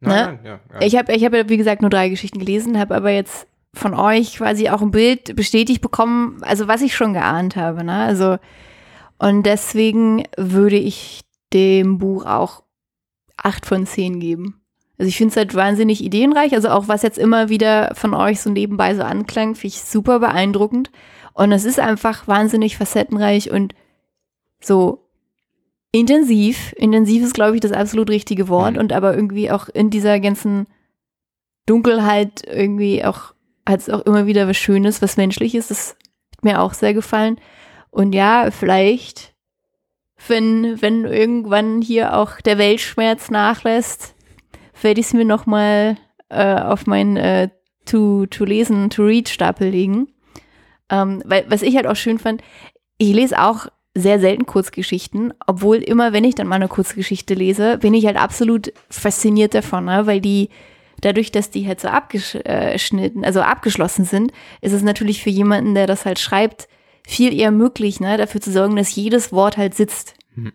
nein, ne? nein, ja, ja. ich habe ich hab ja wie gesagt nur drei Geschichten gelesen, habe aber jetzt von euch quasi auch ein Bild bestätigt bekommen, also was ich schon geahnt habe, ne? Also und deswegen würde ich dem Buch auch acht von zehn geben. Also ich finde es halt wahnsinnig ideenreich, also auch was jetzt immer wieder von euch so nebenbei so anklang, finde ich super beeindruckend. Und es ist einfach wahnsinnig facettenreich und so intensiv. Intensiv ist, glaube ich, das absolut richtige Wort Mhm. und aber irgendwie auch in dieser ganzen Dunkelheit irgendwie auch hat es auch immer wieder was Schönes, was Menschliches. Das hat mir auch sehr gefallen. Und ja, vielleicht, wenn, wenn irgendwann hier auch der Weltschmerz nachlässt, werde ich es mir nochmal äh, auf meinen äh, to, to lesen, to read Stapel legen. Ähm, weil, was ich halt auch schön fand, ich lese auch sehr selten Kurzgeschichten, obwohl immer, wenn ich dann mal eine Kurzgeschichte lese, bin ich halt absolut fasziniert davon, ne? weil die, dadurch, dass die halt so abgeschnitten, also abgeschlossen sind, ist es natürlich für jemanden, der das halt schreibt, viel eher möglich, ne, dafür zu sorgen, dass jedes Wort halt sitzt. Mhm.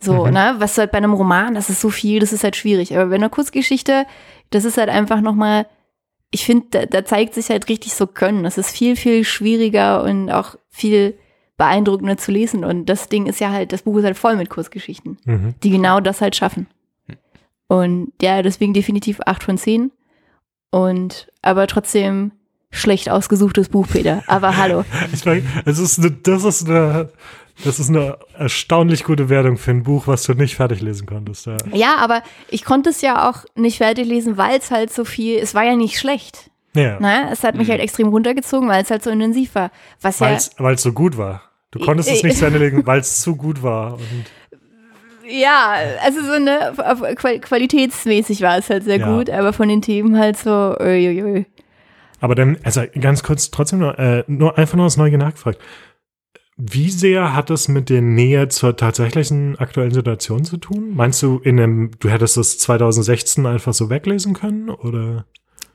So, Mhm. ne, was halt bei einem Roman, das ist so viel, das ist halt schwierig. Aber bei einer Kurzgeschichte, das ist halt einfach nochmal, ich finde, da, da zeigt sich halt richtig so Können. Das ist viel, viel schwieriger und auch viel beeindruckender zu lesen. Und das Ding ist ja halt, das Buch ist halt voll mit Kurzgeschichten Mhm. die genau das halt schaffen. Und ja, deswegen definitiv 8 von 10. Und aber trotzdem schlecht ausgesuchtes Buch, Peter. Aber hallo. Ich meine, es ist eine, das ist eine, das ist eine erstaunlich gute Wertung für ein Buch, was du nicht fertig lesen konntest. Ja, Ja, aber ich konnte es ja auch nicht fertig lesen, weil es halt so viel, es war ja nicht schlecht. ja. Ne? Es hat mich halt extrem runtergezogen, weil es halt so intensiv war. Was ja, weil es so gut war. Du konntest es Ich- nicht zu Ende legen, weil es zu gut war. Ja, also so eine, qualitätsmäßig war es halt sehr Ja. gut, aber von den Themen halt so, uiuiui. Aber dann, also ganz kurz, trotzdem nur, äh, nur einfach nur aus Neugier nachgefragt. Wie sehr hat es mit der Nähe zur tatsächlichen aktuellen Situation zu tun? Meinst du, in einem, du hättest es 2016 einfach so weglesen können? Oder?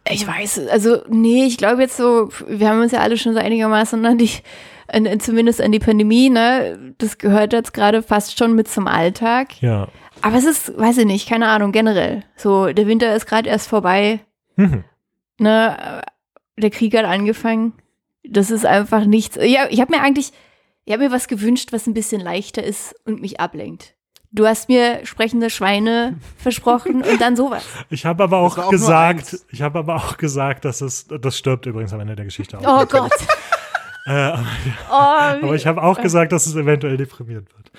Ich weiß, also nee, ich glaube jetzt so, wir haben uns ja alle schon so einigermaßen an die, an, zumindest an die Pandemie, ne? Das gehört jetzt gerade fast schon mit zum Alltag. Ja. Aber es ist, weiß ich nicht, keine Ahnung, generell. So, der Winter ist gerade erst vorbei, Mhm. ne? Der Krieg hat angefangen. Das ist einfach nichts. Ja, ich habe mir eigentlich, ich habe mir was gewünscht, was ein bisschen leichter ist und mich ablenkt. Du hast mir sprechende Schweine versprochen und dann sowas. Ich habe aber auch, auch gesagt, ich habe aber auch gesagt, dass es, das stirbt übrigens am Ende der Geschichte auch. Oh Gott. Äh, aber Oh, aber ich habe auch gesagt, dass es eventuell deprimierend wird.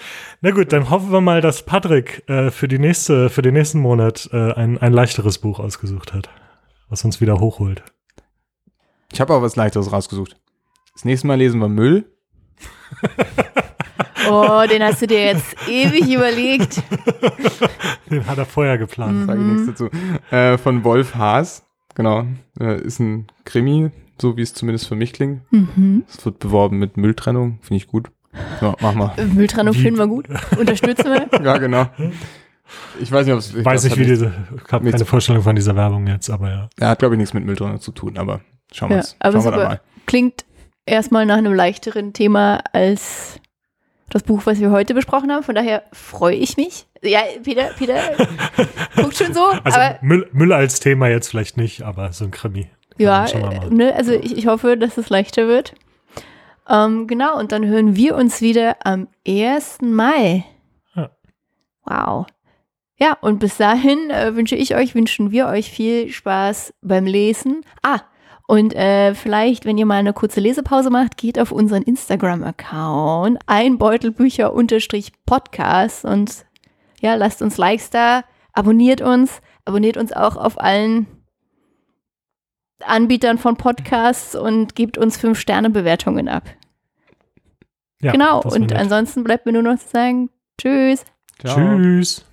Na gut, dann hoffen wir mal, dass Patrick äh, für die nächste, für den nächsten Monat äh, ein, ein leichteres Buch ausgesucht hat, was uns wieder hochholt. Ich habe auch was Leichteres rausgesucht. Das nächste Mal lesen wir Müll. oh, den hast du dir jetzt ewig überlegt. Den hat er vorher Mhm. geplant. Sage ich nichts dazu. Äh, von Wolf Haas. Genau. Äh, ist ein Krimi, so wie es zumindest für mich klingt. Mhm. Es wird beworben mit Mülltrennung. Finde ich gut. Ja, mach mal. Mülltrennung Wie- finden wir gut. Unterstützen wir. Ja, genau. Ich weiß nicht, ob es. ich Weiß nicht, wie diese, ich habe keine Vorstellung von dieser Werbung jetzt, aber ja. Ja, hat, glaube ich, nichts mit Mülltrennung zu tun, aber schauen wir Ja, es. aber Schauen wir mal. Klingt erstmal nach einem leichteren Thema als das Buch, was wir heute besprochen haben. Von daher freue ich mich. Ja, Peter, Peter guckt schon so. Also aber Müll, Müll als Thema jetzt vielleicht nicht, aber so ein Krimi. Ja, ne, also ich, ich hoffe, dass es leichter wird. Ähm, genau, und dann hören wir uns wieder am 1. Mai. Ja. Wow. Ja, und bis dahin äh, wünsche ich euch, wünschen wir euch viel Spaß beim Lesen. Ah, und äh, vielleicht, wenn ihr mal eine kurze Lesepause macht, geht auf unseren Instagram-Account, einbeutelbücher-podcast und ja, lasst uns Likes da, abonniert uns, abonniert uns auch auf allen Anbietern von Podcasts und gebt uns 5-Sterne-Bewertungen ab. Ja, genau, und ansonsten bleibt mir nur noch zu sagen, tschüss. Ciao. Tschüss.